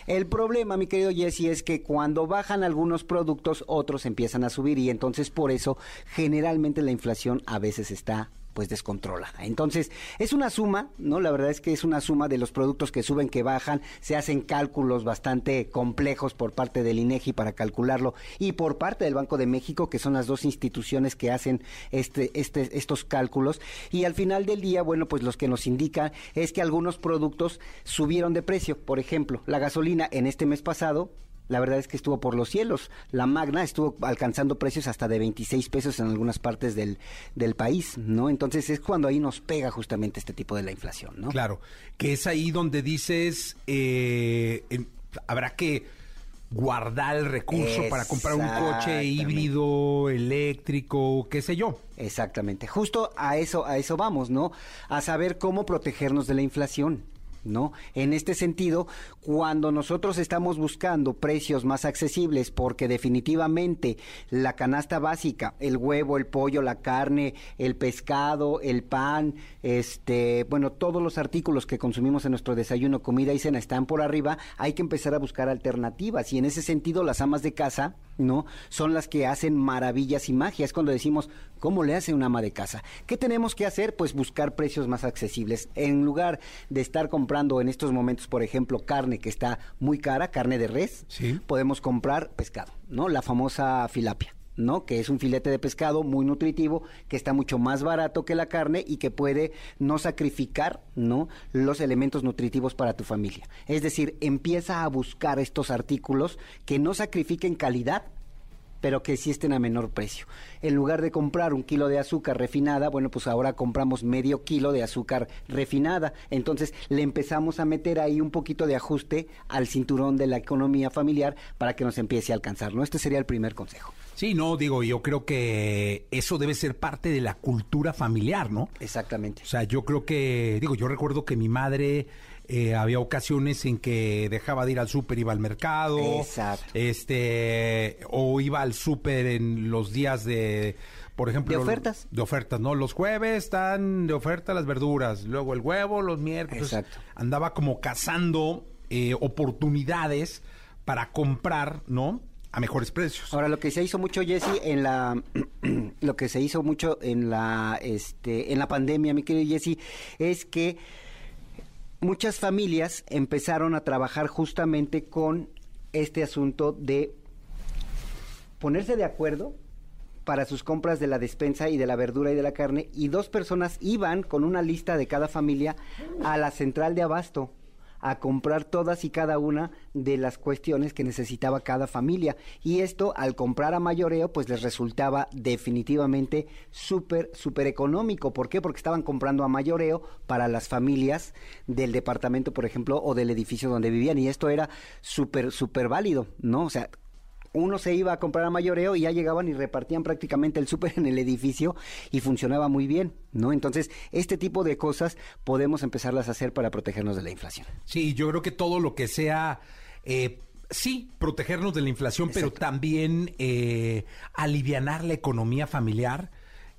El problema, mi querido Jesse, es que cuando bajan algunos productos, otros empiezan a subir y entonces por eso generalmente la inflación a veces está pues descontrolada. Entonces, es una suma, ¿no? La verdad es que es una suma de los productos que suben, que bajan, se hacen cálculos bastante complejos por parte del INEGI para calcularlo y por parte del Banco de México, que son las dos instituciones que hacen este, este, estos cálculos. Y al final del día, bueno, pues los que nos indican es que algunos productos subieron de precio. Por ejemplo, la gasolina en este mes pasado la verdad es que estuvo por los cielos. La Magna estuvo alcanzando precios hasta de 26 pesos en algunas partes del, del país, ¿no? Entonces es cuando ahí nos pega justamente este tipo de la inflación, ¿no? Claro, que es ahí donde dices, eh, em, habrá que guardar el recurso para comprar un coche híbrido, eléctrico, qué sé yo. Exactamente. Justo a eso, a eso vamos, ¿no? A saber cómo protegernos de la inflación. ¿No? En este sentido, cuando nosotros estamos buscando precios más accesibles, porque definitivamente la canasta básica, el huevo, el pollo, la carne, el pescado, el pan, este, bueno, todos los artículos que consumimos en nuestro desayuno, comida y cena están por arriba, hay que empezar a buscar alternativas y en ese sentido las amas de casa, ¿no? Son las que hacen maravillas y magias cuando decimos, ¿cómo le hace una ama de casa? ¿Qué tenemos que hacer? Pues buscar precios más accesibles. En lugar de estar comprando en estos momentos, por ejemplo, carne que está muy cara, carne de res, podemos comprar pescado, ¿no? La famosa filapia. ¿no? Que es un filete de pescado muy nutritivo, que está mucho más barato que la carne y que puede no sacrificar, ¿no? Los elementos nutritivos para tu familia. Es decir, empieza a buscar estos artículos que no sacrifiquen calidad, pero que sí estén a menor precio. En lugar de comprar un kilo de azúcar refinada, bueno, pues ahora compramos medio kilo de azúcar refinada. Entonces le empezamos a meter ahí un poquito de ajuste al cinturón de la economía familiar para que nos empiece a alcanzar, ¿no? Este sería el primer consejo. Sí, no, digo, yo creo que eso debe ser parte de la cultura familiar, ¿no? Exactamente. O sea, yo creo que, digo, yo recuerdo que mi madre eh, había ocasiones en que dejaba de ir al súper, iba al mercado. Exacto. Este, o iba al súper en los días de, por ejemplo. De ofertas. De ofertas, ¿no? Los jueves están de oferta las verduras, luego el huevo, los miércoles. Exacto. Andaba como cazando eh, oportunidades para comprar, ¿no? a mejores precios. Ahora lo que se hizo mucho Jesse en la (clears throat) lo que se hizo mucho en la este en la pandemia, mi querido Jesse, es que muchas familias empezaron a trabajar justamente con este asunto de ponerse de acuerdo para sus compras de la despensa y de la verdura y de la carne y dos personas iban con una lista de cada familia a la central de abasto a comprar todas y cada una de las cuestiones que necesitaba cada familia. Y esto, al comprar a mayoreo, pues les resultaba definitivamente súper, súper económico. ¿Por qué? Porque estaban comprando a mayoreo para las familias del departamento, por ejemplo, o del edificio donde vivían. Y esto era súper, súper válido, ¿no? O sea, uno se iba a comprar a mayoreo y ya llegaban y repartían prácticamente el súper en el edificio y funcionaba muy bien, ¿no? Entonces, este tipo de cosas podemos empezarlas a hacer para protegernos de la inflación. Sí, yo creo que todo lo que sea... Eh, sí, protegernos de la inflación, pero también eh, alivianar la economía familiar.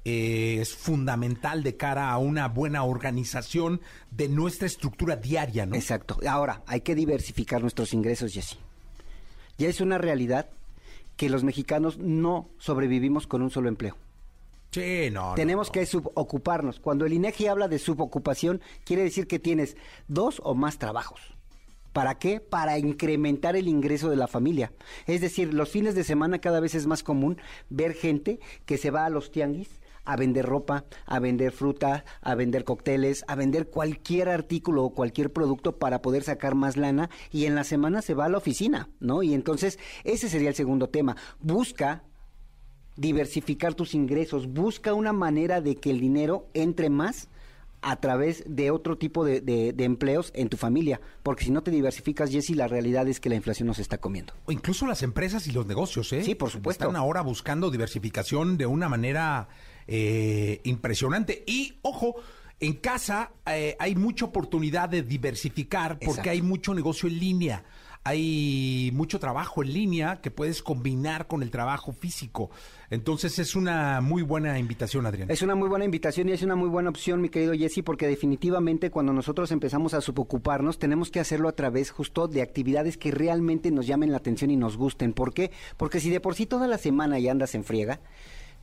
Eh, es fundamental de cara a una buena organización de nuestra estructura diaria, ¿no? Exacto. Ahora, hay que diversificar nuestros ingresos, Jesse. Ya es una realidad que los mexicanos no sobrevivimos con un solo empleo. Sí, no. Tenemos que subocuparnos. Cuando el INEGI habla de subocupación, quiere decir que tienes dos o más trabajos. ¿Para qué? Para incrementar el ingreso de la familia. Es decir, los fines de semana cada vez es más común ver gente que se va a los tianguis a vender ropa, a vender fruta, a vender cócteles, a vender cualquier artículo o cualquier producto para poder sacar más lana y en la semana se va a la oficina, ¿no? Y entonces ese sería el segundo tema. Busca diversificar tus ingresos, busca una manera de que el dinero entre más a través de otro tipo de, de, empleos en tu familia. Porque si no te diversificas, Jesse, la realidad es que la inflación nos está comiendo. O incluso las empresas y los negocios, ¿eh? Sí, por supuesto. Están ahora buscando diversificación de una manera eh, impresionante. Y ojo, en casa eh, hay mucha oportunidad de diversificar porque hay mucho negocio en línea. Hay mucho trabajo en línea que puedes combinar con el trabajo físico. Entonces es una muy buena invitación, Adrián. Es una muy buena invitación y es una muy buena opción, mi querido Jesse, porque definitivamente cuando nosotros empezamos a subocuparnos, tenemos que hacerlo a través justo de actividades que realmente nos llamen la atención y nos gusten. ¿Por qué? Porque si de por sí toda la semana ya andas en friega,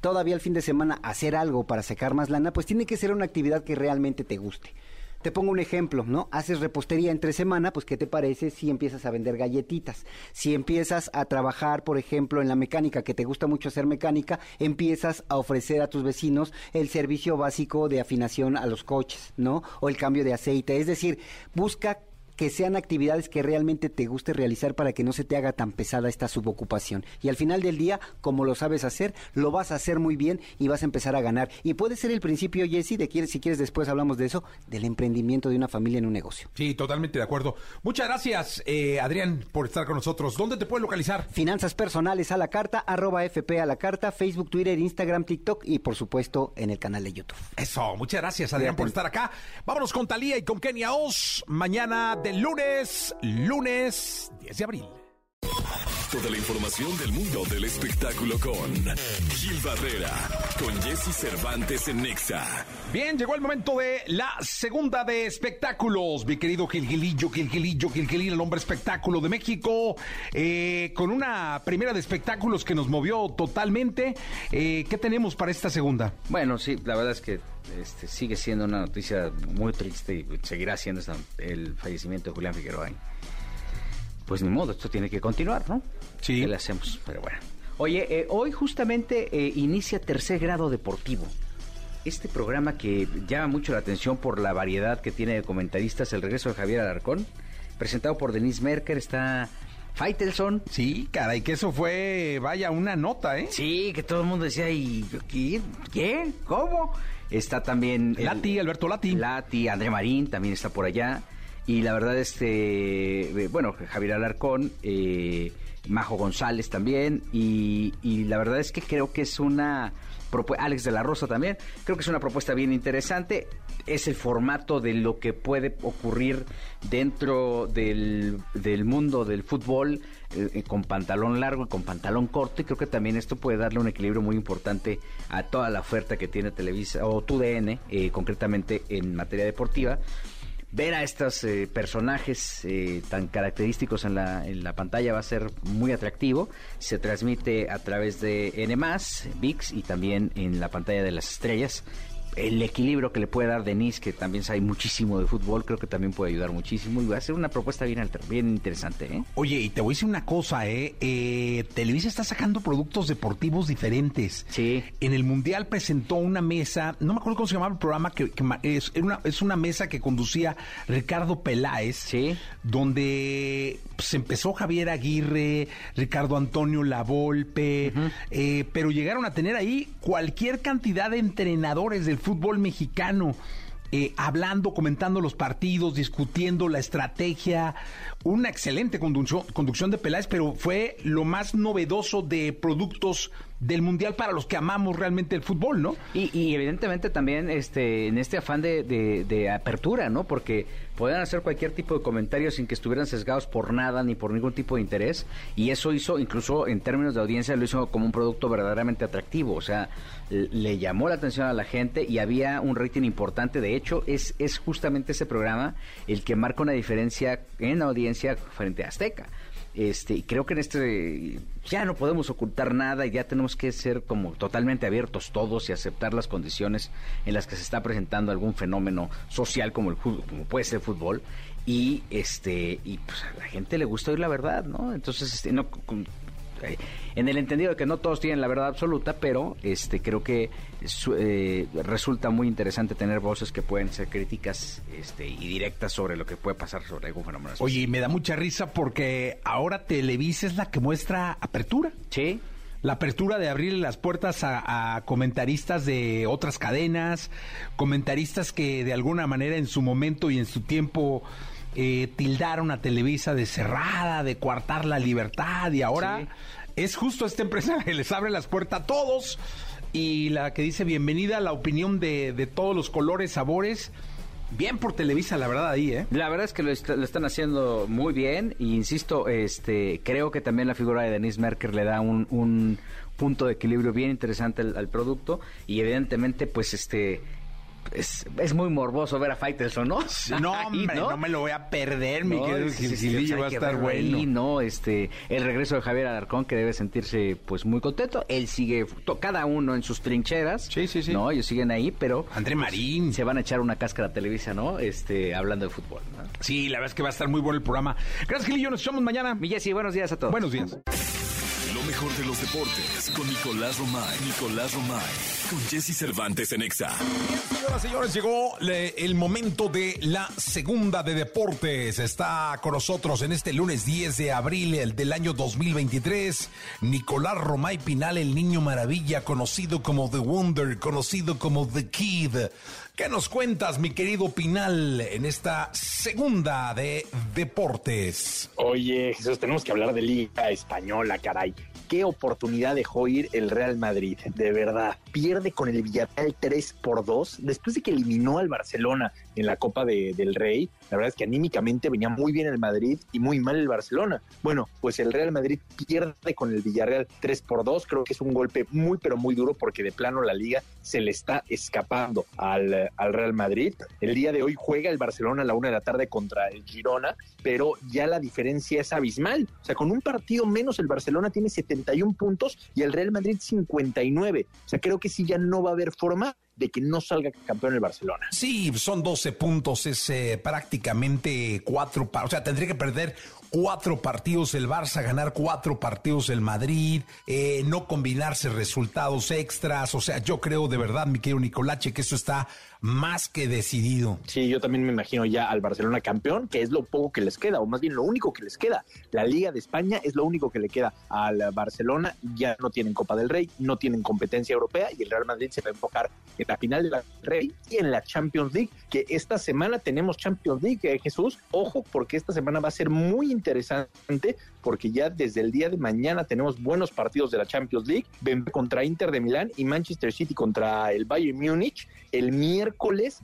todavía el fin de semana hacer algo para sacar más lana, pues tiene que ser una actividad que realmente te guste. Te pongo un ejemplo, ¿no? Haces repostería entre semana, pues ¿qué te parece si empiezas a vender galletitas? Si empiezas a trabajar, por ejemplo, en la mecánica, que te gusta mucho hacer mecánica, empiezas a ofrecer a tus vecinos el servicio básico de afinación a los coches, ¿no? O el cambio de aceite. Es decir, busca que sean actividades que realmente te guste realizar para que no se te haga tan pesada esta subocupación. Y al final del día, como lo sabes hacer, lo vas a hacer muy bien y vas a empezar a ganar. Y puede ser el principio, Jesse, de que si quieres después hablamos de eso, del emprendimiento de una familia en un negocio. Sí, totalmente de acuerdo. Muchas gracias, eh, Adrián, por estar con nosotros. ¿Dónde te puedes localizar? Finanzas personales a la carta, arroba FP a la carta, Facebook, Twitter, Instagram, TikTok y por supuesto en el canal de YouTube. Eso, muchas gracias, Adrián, por estar acá. Vámonos con Talía y con Kenia Oz. Mañana lunes, lunes 10 de abril. Toda la información del mundo del espectáculo con Gil Barrera, con Jesse Cervantes en Nexa. Bien, llegó el momento de la segunda de espectáculos, mi querido Gilgilillo, Gilgilillo, Gilgilillo, el hombre espectáculo de México, eh, con una primera de espectáculos que nos movió totalmente. Eh, ¿Qué tenemos para esta segunda? Bueno, sí, la verdad es que este, sigue siendo una noticia muy triste y seguirá siendo el fallecimiento de Julián Figueroa pues ni modo, esto tiene que continuar, ¿no? Sí. ¿Qué le hacemos? Pero bueno. Oye, eh, hoy justamente eh, inicia Tercer Grado Deportivo. Este programa que llama mucho la atención por la variedad que tiene de comentaristas, el regreso de Javier Alarcón, presentado por Denise Merker, está Faitelson. Sí, caray, que eso fue, vaya, una nota, ¿eh? Sí, que todo el mundo decía, ¿y qué? ¿Qué? ¿Cómo? Está también... Lati, Alberto Lati. Lati, André Marín también está por allá. Y la verdad, este, bueno, Javier Alarcón, eh, Majo González también. Y, la verdad es que creo que es una propuesta, Alex de la Rosa también, creo que es una propuesta bien interesante. Es el formato de lo que puede ocurrir dentro del, mundo del fútbol eh, con pantalón largo y con pantalón corto. Y creo que también esto puede darle un equilibrio muy importante a toda la oferta que tiene Televisa o TUDN, eh, concretamente en materia deportiva ver a estos eh, personajes eh, tan característicos en la, en la pantalla va a ser muy atractivo. Se transmite a través de N+, VIX y también en la pantalla de las estrellas el equilibrio que le puede dar Denise, que también sabe muchísimo de fútbol, creo que también puede ayudar muchísimo y va a ser una propuesta bien, bien interesante. ¿eh? Oye, y te voy a decir una cosa, ¿eh? ¿eh? Televisa está sacando productos deportivos diferentes. Sí. En el Mundial presentó una mesa, no me acuerdo cómo se llamaba el programa, que, es, una, es una mesa que conducía Ricardo Peláez, sí. donde se empezó Javier Aguirre, Ricardo Antonio Lavolpe, eh, pero llegaron a tener ahí cualquier cantidad de entrenadores del fútbol mexicano. Eh, hablando, comentando los partidos, discutiendo la estrategia, una excelente conducción, de Peláez, pero fue lo más novedoso de productos del mundial para los que amamos realmente el fútbol, ¿no? Y, evidentemente también este en este afán de, de, apertura, ¿no? Porque podían hacer cualquier tipo de comentario sin que estuvieran sesgados por nada ni por ningún tipo de interés y eso hizo incluso en términos de audiencia lo hizo como un producto verdaderamente atractivo, o sea, le llamó la atención a la gente y había un rating importante, de hecho es es justamente ese programa el que marca una diferencia en audiencia frente a Azteca. Este, creo que en este ya no podemos ocultar nada y ya tenemos que ser como totalmente abiertos todos y aceptar las condiciones en las que se está presentando algún fenómeno social como el como puede ser el fútbol y este y pues a la gente le gusta oír la verdad, ¿no? Entonces este no en el entendido de que no todos tienen la verdad absoluta, pero este creo que eh, resulta muy interesante tener voces que pueden ser críticas este, y directas sobre lo que puede pasar sobre algún fenómeno. Oye, me da mucha risa porque ahora Televisa es la que muestra apertura. Sí la apertura de abrirle las puertas a, comentaristas de otras cadenas, comentaristas que de alguna manera en su momento y en su tiempo eh, tildaron a Televisa de cerrada, de coartar la libertad y ahora es justo esta empresa (laughs) que les abre las puertas a todos y la que dice bienvenida a la opinión de, de todos los colores, sabores. Bien por Televisa, la verdad, ahí, ¿eh? La verdad es que lo, están haciendo muy bien. E insisto, este, creo que también la figura de Denise Merker le da un, un punto de equilibrio bien interesante al, al producto. Y evidentemente, pues, este es, es, muy morboso ver a Faitelson, ¿no? No, (laughs) hombre, ¿no? me lo voy a perder, mi querido Gilgilillo, va a estar bueno. Ahí, ¿no? Este, el regreso de Javier Alarcón, que debe sentirse pues muy contento. Él sigue, cada uno en sus trincheras. Sí, sí, sí. ¿No? Ellos siguen ahí, pero... André pues, Marín. Se van a echar una cáscara televisa, ¿no? Este, hablando de fútbol. Sí, la verdad es que va a estar muy bueno el programa. Gracias, Gilillo. Nos echamos mañana. Mi Jessy, buenos días a todos. Buenos días mejor de los deportes con Nicolás Romay. Nicolás Romay. Con Jesse Cervantes en Exa. Bien, señoras y señores, llegó le- el momento de la segunda de deportes. Está con nosotros en este lunes 10 de abril el del año 2023 Nicolás Romay Pinal, el niño maravilla, conocido como The Wonder, conocido como The Kid. ¿Qué nos cuentas, mi querido Pinal, en esta segunda de deportes? Oye, Jesús, tenemos que hablar de Liga Española, caray. Qué oportunidad dejó ir el Real Madrid, de verdad. Pierde con el Villarreal 3 por 2 después de que eliminó al Barcelona en la Copa de- del Rey. La verdad es que anímicamente venía muy bien el Madrid y muy mal el Barcelona. Bueno, pues el Real Madrid pierde con el Villarreal 3 por 2. Creo que es un golpe muy, pero muy duro porque de plano la liga se le está escapando al, al Real Madrid. El día de hoy juega el Barcelona a la una de la tarde contra el Girona, pero ya la diferencia es abismal. O sea, con un partido menos el Barcelona tiene 71 puntos y el Real Madrid 59. O sea, creo que sí ya no va a haber forma de que no salga campeón el Barcelona. Sí, son 12 puntos, es eh, prácticamente cuatro, o sea, tendría que perder cuatro partidos el Barça, ganar cuatro partidos el Madrid, eh, no combinarse resultados extras, o sea, yo creo de verdad, mi querido Nicolache, que eso está más que decidido. Sí, yo también me imagino ya al Barcelona campeón, que es lo poco que les queda, o más bien lo único que les queda. La Liga de España es lo único que le queda al Barcelona. Ya no tienen Copa del Rey, no tienen competencia europea y el Real Madrid se va a enfocar en la final de la Rey y en la Champions League, que esta semana tenemos Champions League, eh, Jesús. Ojo, porque esta semana va a ser muy interesante, porque ya desde el día de mañana tenemos buenos partidos de la Champions League, contra Inter de Milán y Manchester City contra el Bayern Múnich. El miércoles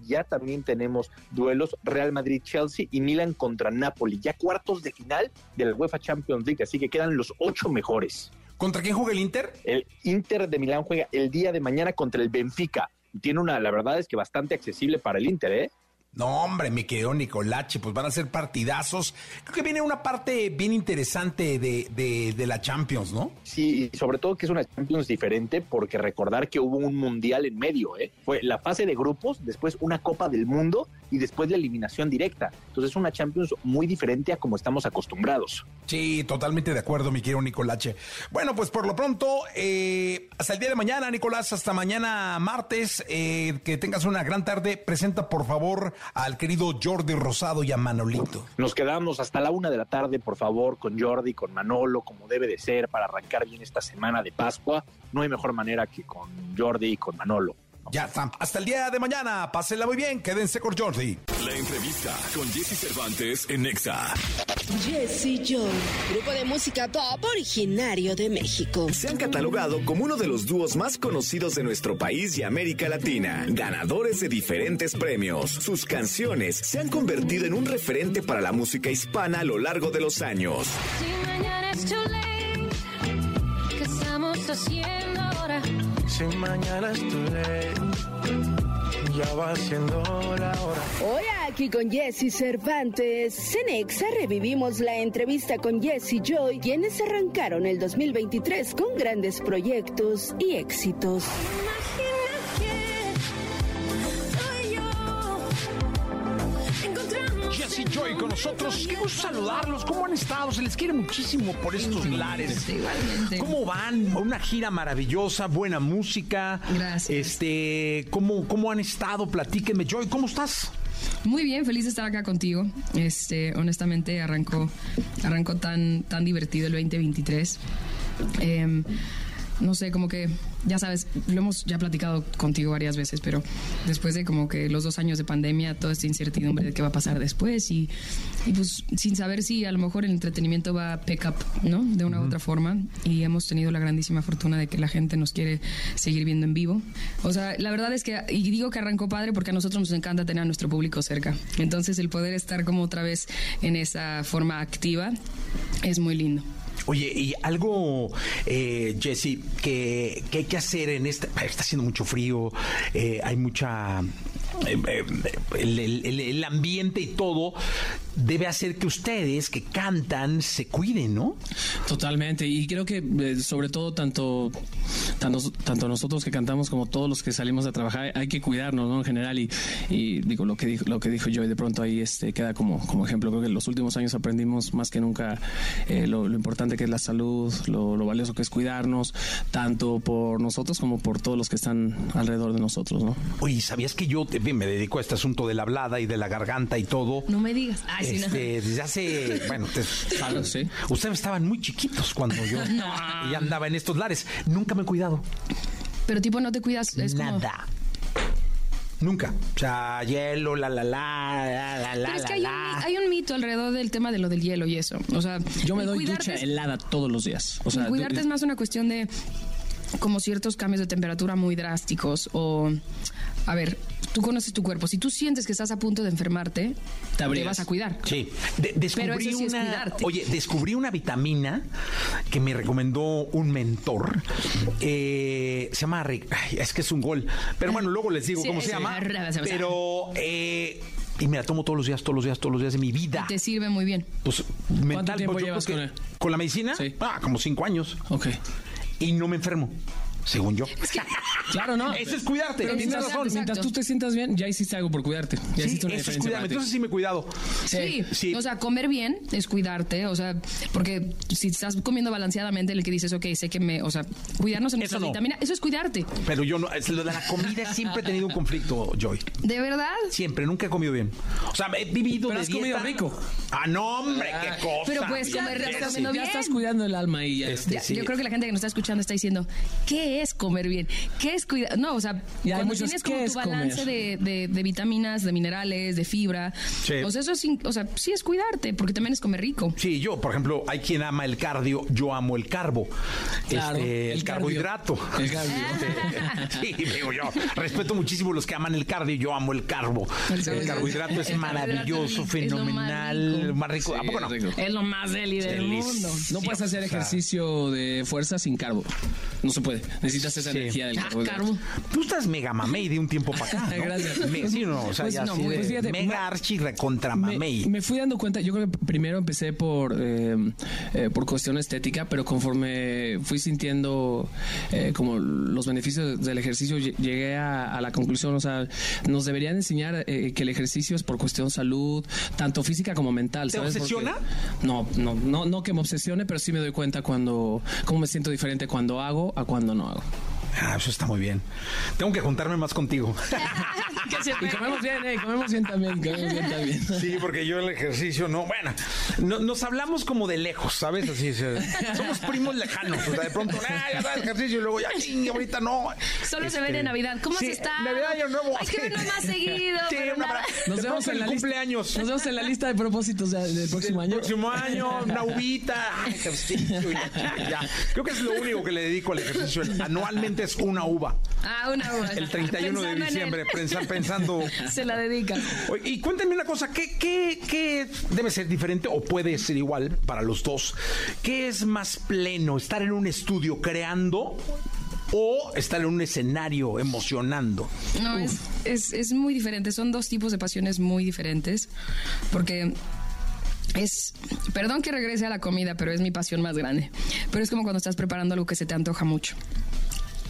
ya también tenemos duelos Real Madrid-Chelsea y Milan contra Napoli, ya cuartos de final de la UEFA Champions League, así que quedan los ocho mejores. ¿Contra quién juega el Inter? El Inter de Milán juega el día de mañana contra el Benfica. Tiene una, la verdad es que bastante accesible para el Inter, ¿eh? No, hombre, mi querido Nicolache, pues van a ser partidazos. Creo que viene una parte bien interesante de, de, de la Champions, ¿no? Sí, y sobre todo que es una Champions diferente, porque recordar que hubo un mundial en medio, ¿eh? Fue la fase de grupos, después una Copa del Mundo y después la eliminación directa. Entonces es una Champions muy diferente a como estamos acostumbrados. Sí, totalmente de acuerdo, mi querido Nicolache. Bueno, pues por lo pronto, eh, hasta el día de mañana, Nicolás, hasta mañana martes, eh, que tengas una gran tarde. Presenta, por favor, al querido Jordi Rosado y a Manolito. Nos quedamos hasta la una de la tarde, por favor, con Jordi, con Manolo, como debe de ser, para arrancar bien esta semana de Pascua. No hay mejor manera que con Jordi y con Manolo. Ya está. Hasta el día de mañana. Pásenla muy bien. Quédense con Jordi. La entrevista con Jesse Cervantes en Nexa. Jesse Joy, grupo de música pop originario de México. Se han catalogado como uno de los dúos más conocidos de nuestro país y América Latina, ganadores de diferentes premios. Sus canciones se han convertido en un referente para la música hispana a lo largo de los años. Si mañana es too late, ¿qué estamos haciendo ahora? Si mañana es late, ya va siendo la hora. Hoy aquí con Jesse Cervantes, Cenexa revivimos la entrevista con Jesse Joy, quienes arrancaron el 2023 con grandes proyectos y éxitos. Joy con nosotros. Qué gusto saludarlos. ¿Cómo han estado? Se les quiere muchísimo por estos lares. Igualmente. ¿Cómo van? Una gira maravillosa, buena música. Gracias. Este, ¿cómo, cómo han estado? Platíquenme. Joy, ¿cómo estás? Muy bien, feliz de estar acá contigo. Este, honestamente arrancó, arrancó tan, tan divertido el 2023. Em, no sé, como que, ya sabes, lo hemos ya platicado contigo varias veces, pero después de como que los dos años de pandemia, toda esta incertidumbre de qué va a pasar después y, y pues sin saber si a lo mejor el entretenimiento va a pick up, ¿no? De una u otra forma. Y hemos tenido la grandísima fortuna de que la gente nos quiere seguir viendo en vivo. O sea, la verdad es que, y digo que arrancó padre porque a nosotros nos encanta tener a nuestro público cerca. Entonces el poder estar como otra vez en esa forma activa es muy lindo. Oye, y algo, eh, Jesse, que, hay que hacer en este... Está haciendo mucho frío, eh, hay mucha... eh, eh, el- el ambiente y todo debe hacer que ustedes que cantan se cuiden, ¿no? Totalmente, y creo que eh, sobre todo tanto tanto, tanto nosotros que cantamos como todos los que salimos a trabajar, hay que cuidarnos, ¿no? En general, y, y digo, lo que dijo, lo que dijo Joy, de pronto ahí este, queda como, como ejemplo. Creo que en los últimos años aprendimos más que nunca eh, lo, lo importante que es la salud, lo, lo valioso que es cuidarnos, tanto por nosotros como por todos los que están alrededor de nosotros, ¿no? Oye, ¿sabías que yo te- me dedico a este asunto de la hablada y de la garganta y todo? No me digas. Ay, Este, desde hace, bueno, te- ustedes estaban muy chiquitos cuando yo (laughs) No. ya andaba en estos lares. Nunca me he cuidado. Pero tipo, no te cuidas. Es como- Nada. Nunca. O sea, hielo, la la la, la la la. Pero es que hay un, la. mi- hay un mito alrededor del tema de lo del hielo y eso. O sea, Yo me doy ducha es- helada todos los días. O sea, cuidarte es más una cuestión de como ciertos cambios de temperatura muy drásticos o a ver, tú conoces tu cuerpo. Si tú sientes que estás a punto de enfermarte, te, vas a cuidar. Sí, De- descubrí Pero eso sí es una, oye, descubrí una vitamina que me recomendó un mentor. Eh, se llama, Rick- ay, es que es un gol, pero bueno, luego les digo Sí, cómo sí, se llama. sí. Pero eh, y me la tomo todos los días, todos los días, todos los días de mi vida. Te sirve muy bien. Pues mental, tiempo pues, yo llevas con él? con la medicina. Ah, como cinco años. Ok. Y no me enfermo, según yo. (laughs) Claro, ¿no? Eso es cuidarte. Pero tienes mientras, razón. mientras tú te sientas bien, ya hiciste algo por cuidarte. Ya Sí, hiciste una eso es diferencia cuidarme. Entonces sí me he cuidado. Sí. o sea, comer bien es cuidarte, o sea, porque si estás comiendo balanceadamente, el que dices, ok, sé que me, o sea, cuidarnos en nuestra no. vitamina, eso es cuidarte. Pero yo no, es lo de la comida siempre he tenido un conflicto, Joy. ¿De verdad? Siempre, nunca he comido bien. O sea, he vivido Pero de has comido rico. Ah, no, hombre, qué cosa. Pero puedes Ya, comer ya ya bien. estás cuidando el alma y ya. Este, Ya, sí. Yo creo que la gente que nos está escuchando está diciendo, ¿qué es comer bien? ¿Qué es cuidar? No, o sea, Y hay cuando muchos, tienes ¿qué como tu es balance de, de- de vitaminas, de minerales, de fibra, Sí. o sea, eso es, o sea, sí es cuidarte, porque también es comer rico. Sí, yo, por ejemplo, hay quien ama el cardio, yo amo el carbo. Claro, Este, el, carbohidrato. El cardio. (laughs) Sí, digo yo. Respeto muchísimo los que aman el cardio, yo amo el carbo. El El, carbohidrato. es El maravilloso, es lo más fenomenal, rico. más rico. ¿A poco no? Es lo más deli del mundo. No puedes hacer ejercicio de fuerza sin carbo. No se puede. Necesitas esa Sí. energía del Ah, carbohidrato. carbo. Tú estás mega mamey de un tiempo para acá. (laughs) ¿no? Gracias. Me- sí, no, o sea, Pues ya no, de pues fíjate, mega me- archi recontra Me, mamey. me fui dando cuenta, yo creo que primero empecé por eh, eh, por cuestión estética, pero conforme fui sintiendo eh, como los beneficios del ejercicio, lle- llegué a, a la conclusión, o sea, nos deberían enseñar eh, que el ejercicio es por cuestión salud, tanto física como mental. ¿Te ¿sabes? Porque- obsesiona? no, no, no, no que me obsesione, pero sí me doy cuenta cuando, cómo me siento diferente cuando hago a cuando no hago. now. Ah, eso está muy bien. Tengo que juntarme más contigo. (laughs) Y comemos bien, eh, comemos bien también, comemos bien también. (laughs) Sí, porque yo el ejercicio no. Bueno, no- nos hablamos como de lejos, ¿sabes? Así se- somos primos lejanos. O sea, de pronto, ah, ya da ejercicio y luego ya, ching, ahorita no. Solo se Este, ven en Navidad. ¿Cómo sí, has estado? Navidad, Año Nuevo. Hay que vernos más seguido. Sí, pero un nada. abrazo. Nos vemos en la el lista. cumpleaños. Nos vemos en la lista de propósitos de- del próximo El año. próximo año, una uvita, (laughs) ay, ejercicio y la chingada, ya. Creo que es lo único que le dedico al ejercicio. Anualmente es una uva. Ah, una uva. El 31 de Pensando diciembre, pensa- pensando. (laughs) Se la dedica. Y cuéntenme una cosa, ¿qué, qué, qué debe ser diferente o puede ser igual para los dos? ¿Qué es más pleno, estar en un estudio creando o estar en un escenario emocionando? No, es, es, es muy diferente. Son dos tipos de pasiones muy diferentes. Porque es. Perdón que regrese a la comida, pero es mi pasión más grande. Pero es como cuando estás preparando algo que se te antoja mucho.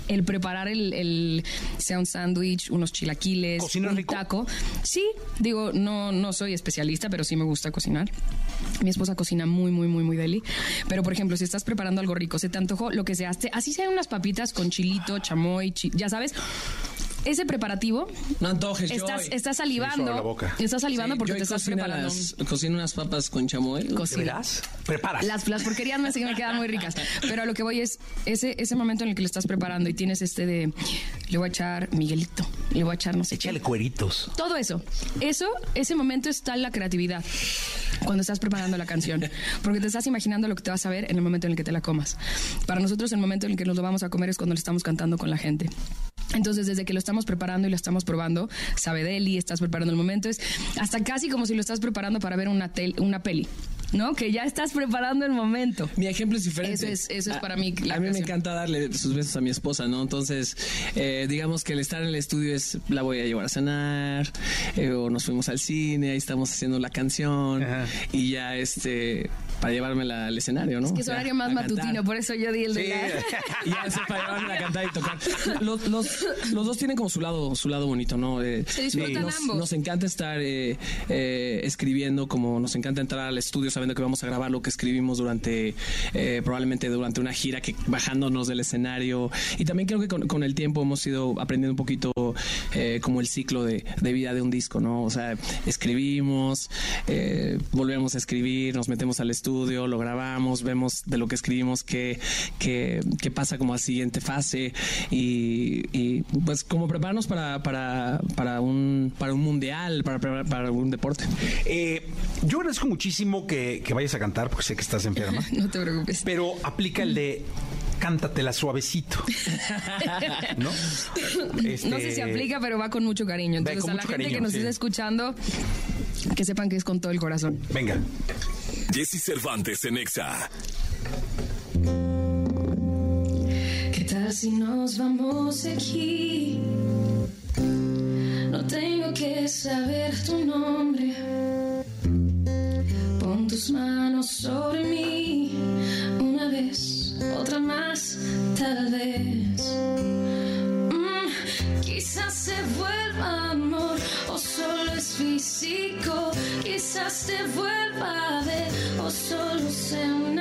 El preparar el, el sea un sándwich, unos chilaquiles, ¿Cocinas un rico? taco. Sí, digo, no, no soy especialista, pero sí me gusta cocinar. Mi esposa cocina muy, muy, muy, muy deli. Pero, por ejemplo, si estás preparando algo rico, se te antojó lo que se hace, así sean unas papitas con chilito, chamoy, chi- ya sabes. Ese preparativo, No antojes, estás, Joy. estás salivando. la boca. Estás salivando Sí, porque te estás preparando. las- unas papas con chamoy. Cocina. ¿Verás? Preparas. Las, las porquerías me, me quedan muy ricas. Pero a lo que voy es ese, ese momento en el que lo estás preparando y tienes este de le voy a echar Miguelito, le voy a echar no sé qué. Échale cueritos. Todo eso. Eso, ese momento está en la creatividad. Cuando estás preparando la canción. Porque te estás imaginando lo que te vas a ver en el momento en el que te la comas. Para nosotros, el momento en el que nos lo vamos a comer es cuando lo estamos cantando con la gente. Entonces, desde que lo estamos preparando y lo estamos probando, sabe deli, estás preparando el momento, es hasta casi como si lo estás preparando para ver una, tel- una peli. ¿No? Que ya estás preparando el momento. Mi ejemplo es diferente. Eso es, eso es A- para mí. la a mí me encanta darle sus besos a mi esposa, ¿no? Entonces, eh, digamos que el estar en el estudio es, la voy a llevar a cenar, eh, o nos fuimos al cine, ahí estamos haciendo la canción, y ya, este, para llevármela al escenario, ¿no? Es que es Ya, horario más cantar. matutino, por eso yo di el de Sí, la... (laughs) y ya para llevarme a cantar y tocar. Los, los- los dos tienen como su lado, su lado bonito, ¿no? Eh, Se disfrutan nos, ambos. Nos encanta estar eh, eh, escribiendo, como nos encanta entrar al estudio sabiendo que vamos a grabar lo que escribimos durante, eh, probablemente durante una gira, que bajándonos del escenario. Y también creo que con, el tiempo hemos ido aprendiendo un poquito eh, como el ciclo de, de vida de un disco, ¿no? O sea, escribimos, eh, volvemos a escribir, nos metemos al estudio, lo grabamos, vemos de lo que escribimos qué, qué, qué pasa como a siguiente fase y, y, pues como prepararnos para, para, para, un, para un mundial, para, para, para un deporte. Eh, yo agradezco muchísimo que, que vayas a cantar, porque sé que estás enferma. (laughs) No te preocupes. Pero aplica el de cántatela suavecito. (laughs) ¿No? Este- No sé si aplica, pero va con mucho cariño. Entonces, con a la gente cariño, que nos sí. está escuchando, que sepan que es con todo el corazón. Venga. Jesse Cervantes en Exa. ¿Qué tal si nos vamos aquí? No tengo que saber tu nombre. Tus manos sobre mí. Una vez, otra más, tal vez. Mm, quizás se vuelva amor o solo es físico. Quizás te vuelva a ver o solo sea un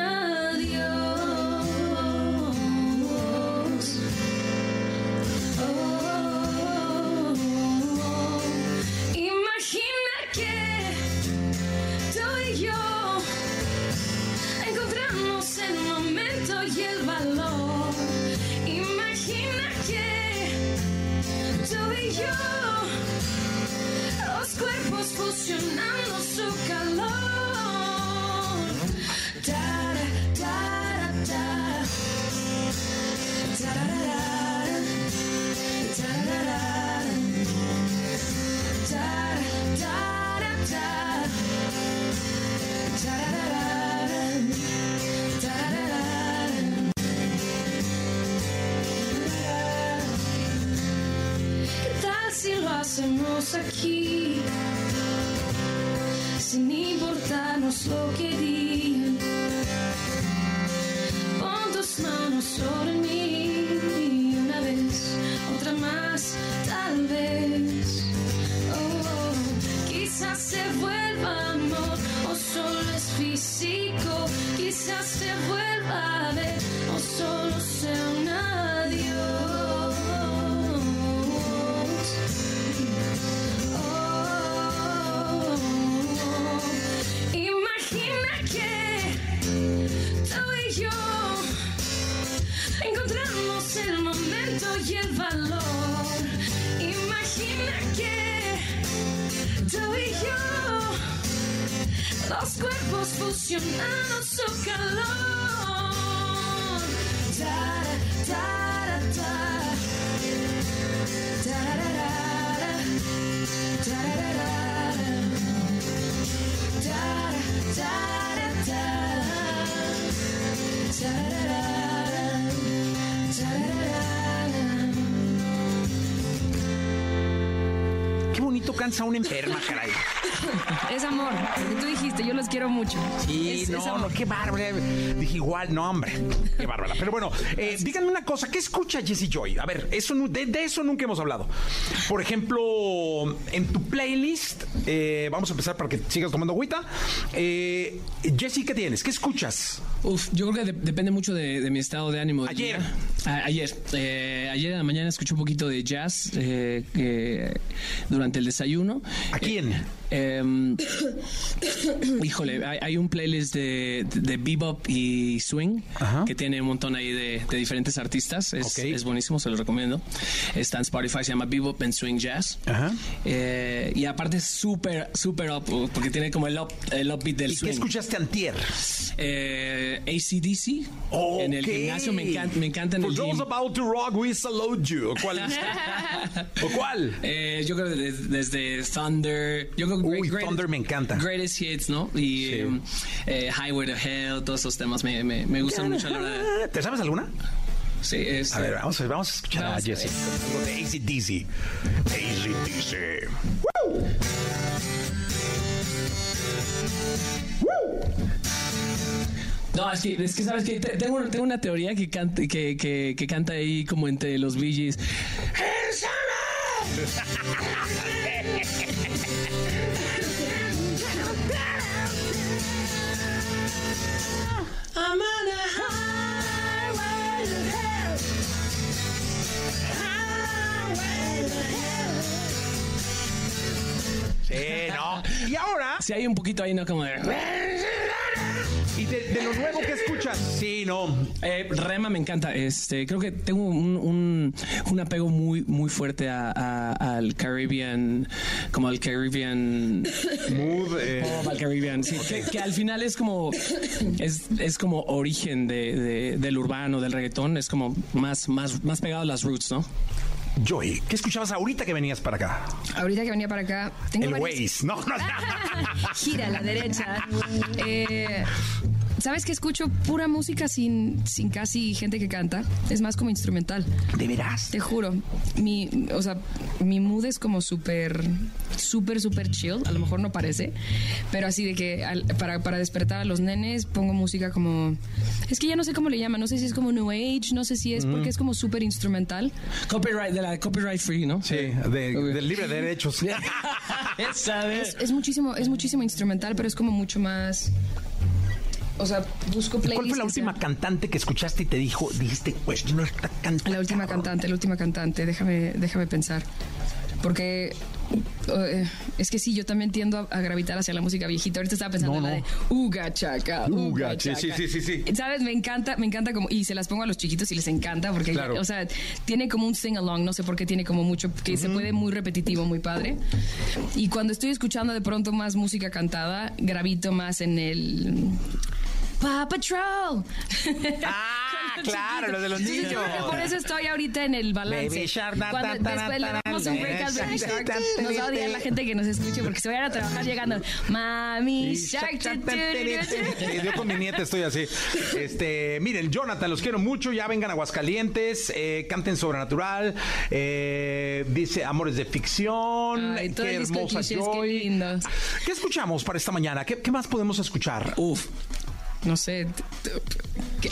aquí? Sin importarnos lo que digan. Pon tus manos sobre mí Cansa una enferma, caray. Es amor, tú dijiste, yo los quiero mucho. Sí, Es- es no, amor. no, qué bárbara. Dije igual, no, hombre. Qué bárbara. Pero bueno, eh, díganme una cosa, ¿qué escucha Jesse Joy? A ver, eso, de, de eso nunca hemos hablado. Por ejemplo, en tu playlist, eh, vamos a empezar para que sigas tomando agüita. Eh, Jesse, ¿qué tienes? ¿Qué escuchas? Uf, yo creo que de- depende mucho de, de mi estado de ánimo. Ayer. día. Ayer. Eh, ayer en la mañana escuché un poquito de jazz eh, durante el desayuno. ¿A quién? Eh, em, (coughs) híjole, hay, hay un playlist de, de bebop y swing que tiene un montón ahí de, de diferentes artistas. Es, es buenísimo, se los recomiendo. Está en Spotify, se llama Bebop and Swing Jazz. Eh, y aparte es súper, súper up, porque tiene como el, up, el upbeat del ¿Y swing. qué escuchaste antier? Eh, ACDC. En el gimnasio me encanta, me encanta en el those gym. about to rock, we salute you. ¿Cuál es? ¿O cuál? (laughs) Eh, yo creo que desde, desde Thunder. Yo creo que Uy, Great- Thunder me encanta. Greatest Hits, ¿no? Y Sí. em, eh, Highway to Hell, todos esos temas me, me, me gustan mucho la hora. (laughs) ¿Te sabes alguna? Sí, es... A ver, vamos a, vamos a escuchar Vamos a Jesse. ver. Algo de ACDC. ACDC. No, es que, es que sabes que te- tengo, tengo una teoría que canta, que, que, que canta ahí como entre los hell. Sí, no. Y ahora, Sí, hay un poquito ahí, ¿no? Como de... ¿y de, de lo nuevo que escuchas? Sí, no. Eh, Rema me encanta. Este, creo que tengo un, un, un apego muy, muy fuerte a, a- al Caribbean, como al Caribbean Mood. eh, al Caribbean. Sí, que, que al final es como es, es como origen de, de- del urbano, del reggaetón. Es como más, más, más pegado a las roots, ¿no? Joy, ¿qué escuchabas ahorita que venías para acá? Ahorita que venía para acá, tengo El varias- Waze. No, no. (laughs) Gira a la derecha. Eh, ¿Sabes que escucho pura música sin, sin casi gente que canta? Es más como instrumental. ¿De veras? Te juro. Mi, o sea, mi mood es como súper, súper, súper chill. A lo mejor no parece. Pero así de que al- para, para despertar a los nenes pongo música como... Es que ya no sé cómo le llaman. No sé si es como New Age. No sé si es porque es como súper instrumental. Copyright, de la copyright free, ¿no? Sí, de, del libre de derechos. (laughs) Es, es muchísimo, es muchísimo instrumental, pero es como mucho más... O sea, busco playlists. ¿Cuál fue la última cantante que escuchaste y te dijo, dijiste, pues no está cantando? La última cantante, la última cantante, déjame, déjame pensar. Porque eh, es que sí, yo también tiendo a, a gravitar hacia la música viejita. Ahorita estaba pensando No, en la de Uga Chaca, Uga Chaca. sí, sí, sí, sí. ¿Sabes? Me encanta, me encanta como. Y se las pongo a los chiquitos y les encanta porque, Claro. o sea, tiene como un sing along. No sé por qué tiene como mucho. que se puede muy repetitivo, muy padre. Y cuando estoy escuchando de pronto más música cantada, gravito más en el. Paw Patrol. Ah, (laughs) claro, lo de los Entonces, yo creo que niños. por eso estoy ahorita en el balance. Baby Shark, ta, Cuando ta, después le ta, damos un break al Baby Shark, nos va a odiar la gente que nos escuche porque se vayan a trabajar llegando. Mami Shark. tu, tu, tu, tu". Sí, Yo con mi nieta estoy así. Este, miren, Jonathan, los quiero mucho. Ya vengan a Aguascalientes, eh, canten sobrenatural. eh, dice Amores de ficción. Ay, todo qué hermosa clichés, qué Joy. lindo. ¿Qué escuchamos para esta mañana? ¿Qué, qué más podemos escuchar? Uf. No sé,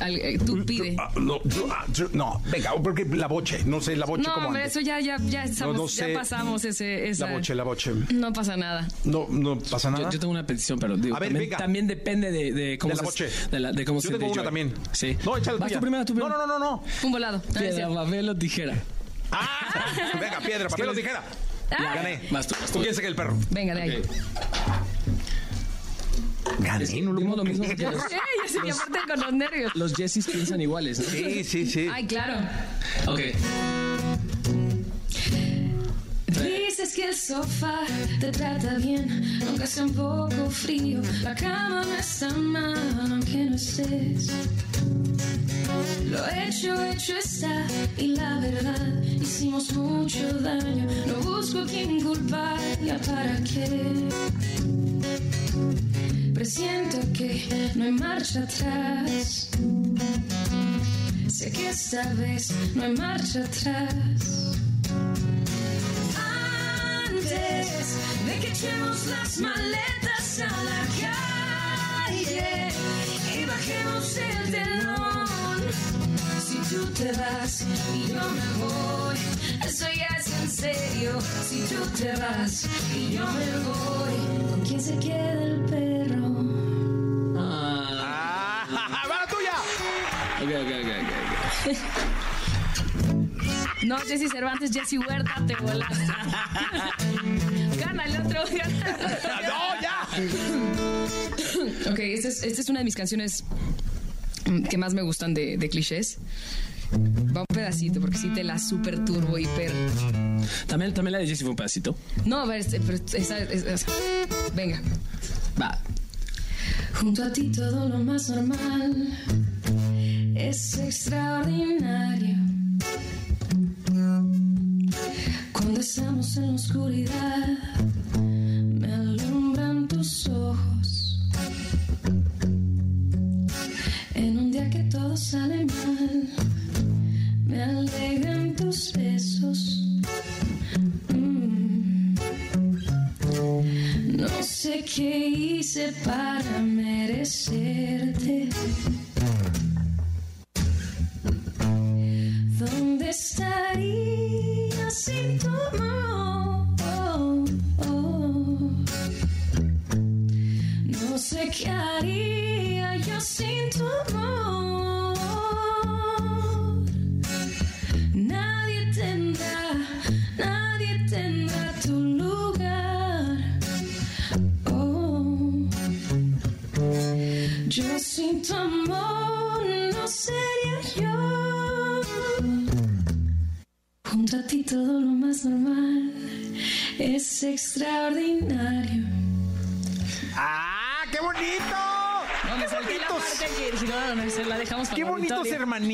eh, tú pide. Ah, no, yo- ah, yo- no, venga, porque la boche, no sé, la boche No, como hombre, ande. eso ya, ya, ya, estamos- no sé. ya pasamos ese, esa. La boche, la boche. No pasa nada. No, no pasa nada. Yo, yo tengo una petición, pero digo, A ver, también, venga. también depende de, de cómo De la se- boche. De, la- de cómo Yo se tengo de una Joy. también. Sí. No, échale Vas tú primero, tú primero. No, no, no, no. Un volado. No, Piedra, papel o tijera. Ah, venga, piedra, papel o tijera. Ah. Gané. Vas tú, tú. ¿Tú quién saca el perro? Venga, de ahí. Gané, no lo mismo que los, Sí, y aparte con los nervios. los Jessies piensan iguales, ¿no? Sí, sí, sí. Ay, claro. Ok. Dices que el sofá te trata bien, aunque sea un poco frío. La cama no está mal, aunque no estés. Lo hecho, hecho está, y la verdad, hicimos mucho daño. No busco a quien culpar, ya para qué. Presiento que no hay marcha atrás. Sé que esta vez no hay marcha atrás. Antes de que echemos las maletas a la calle y bajemos el telón. Si tú te vas y yo me voy, eso ya es en serio. Si tú te vas y yo me voy, ¿con quién se queda el perro? Ah, (laughs) ¡Va la tuya! Ok, ok, ok, ok, (laughs) No, Jesse Cervantes, Jesse Huerta, te volaste. (laughs) Gana el otro. gana. ¡No, ya! Ok, esta es, esta es una de mis canciones que más me gustan de, de clichés. Va un pedacito, porque sí te la super turbo, hiper. También, también la de Jessie fue un pedacito. No, a ver, este, pero esa, es- es- venga. Va. Junto a ti todo lo más normal es extraordinario. Cuando Tropezamos en la oscuridad, No sé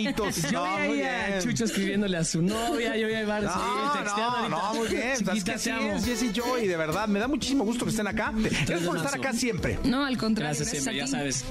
hermanitos! Yo No, vi ahí a. Chucho escribiéndole a su novia, yo vi a Ibar No, sí, texteando no, no, muy bien. Chiquita, Sabes que te así amo. es, Jessy Joy, de verdad. Me da muchísimo gusto que estén acá. Gracias por estar acá siempre. No, al contrario. Gracias siempre, ya sabes.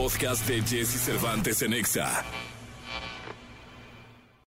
Podcast de Jesse Cervantes en Exa.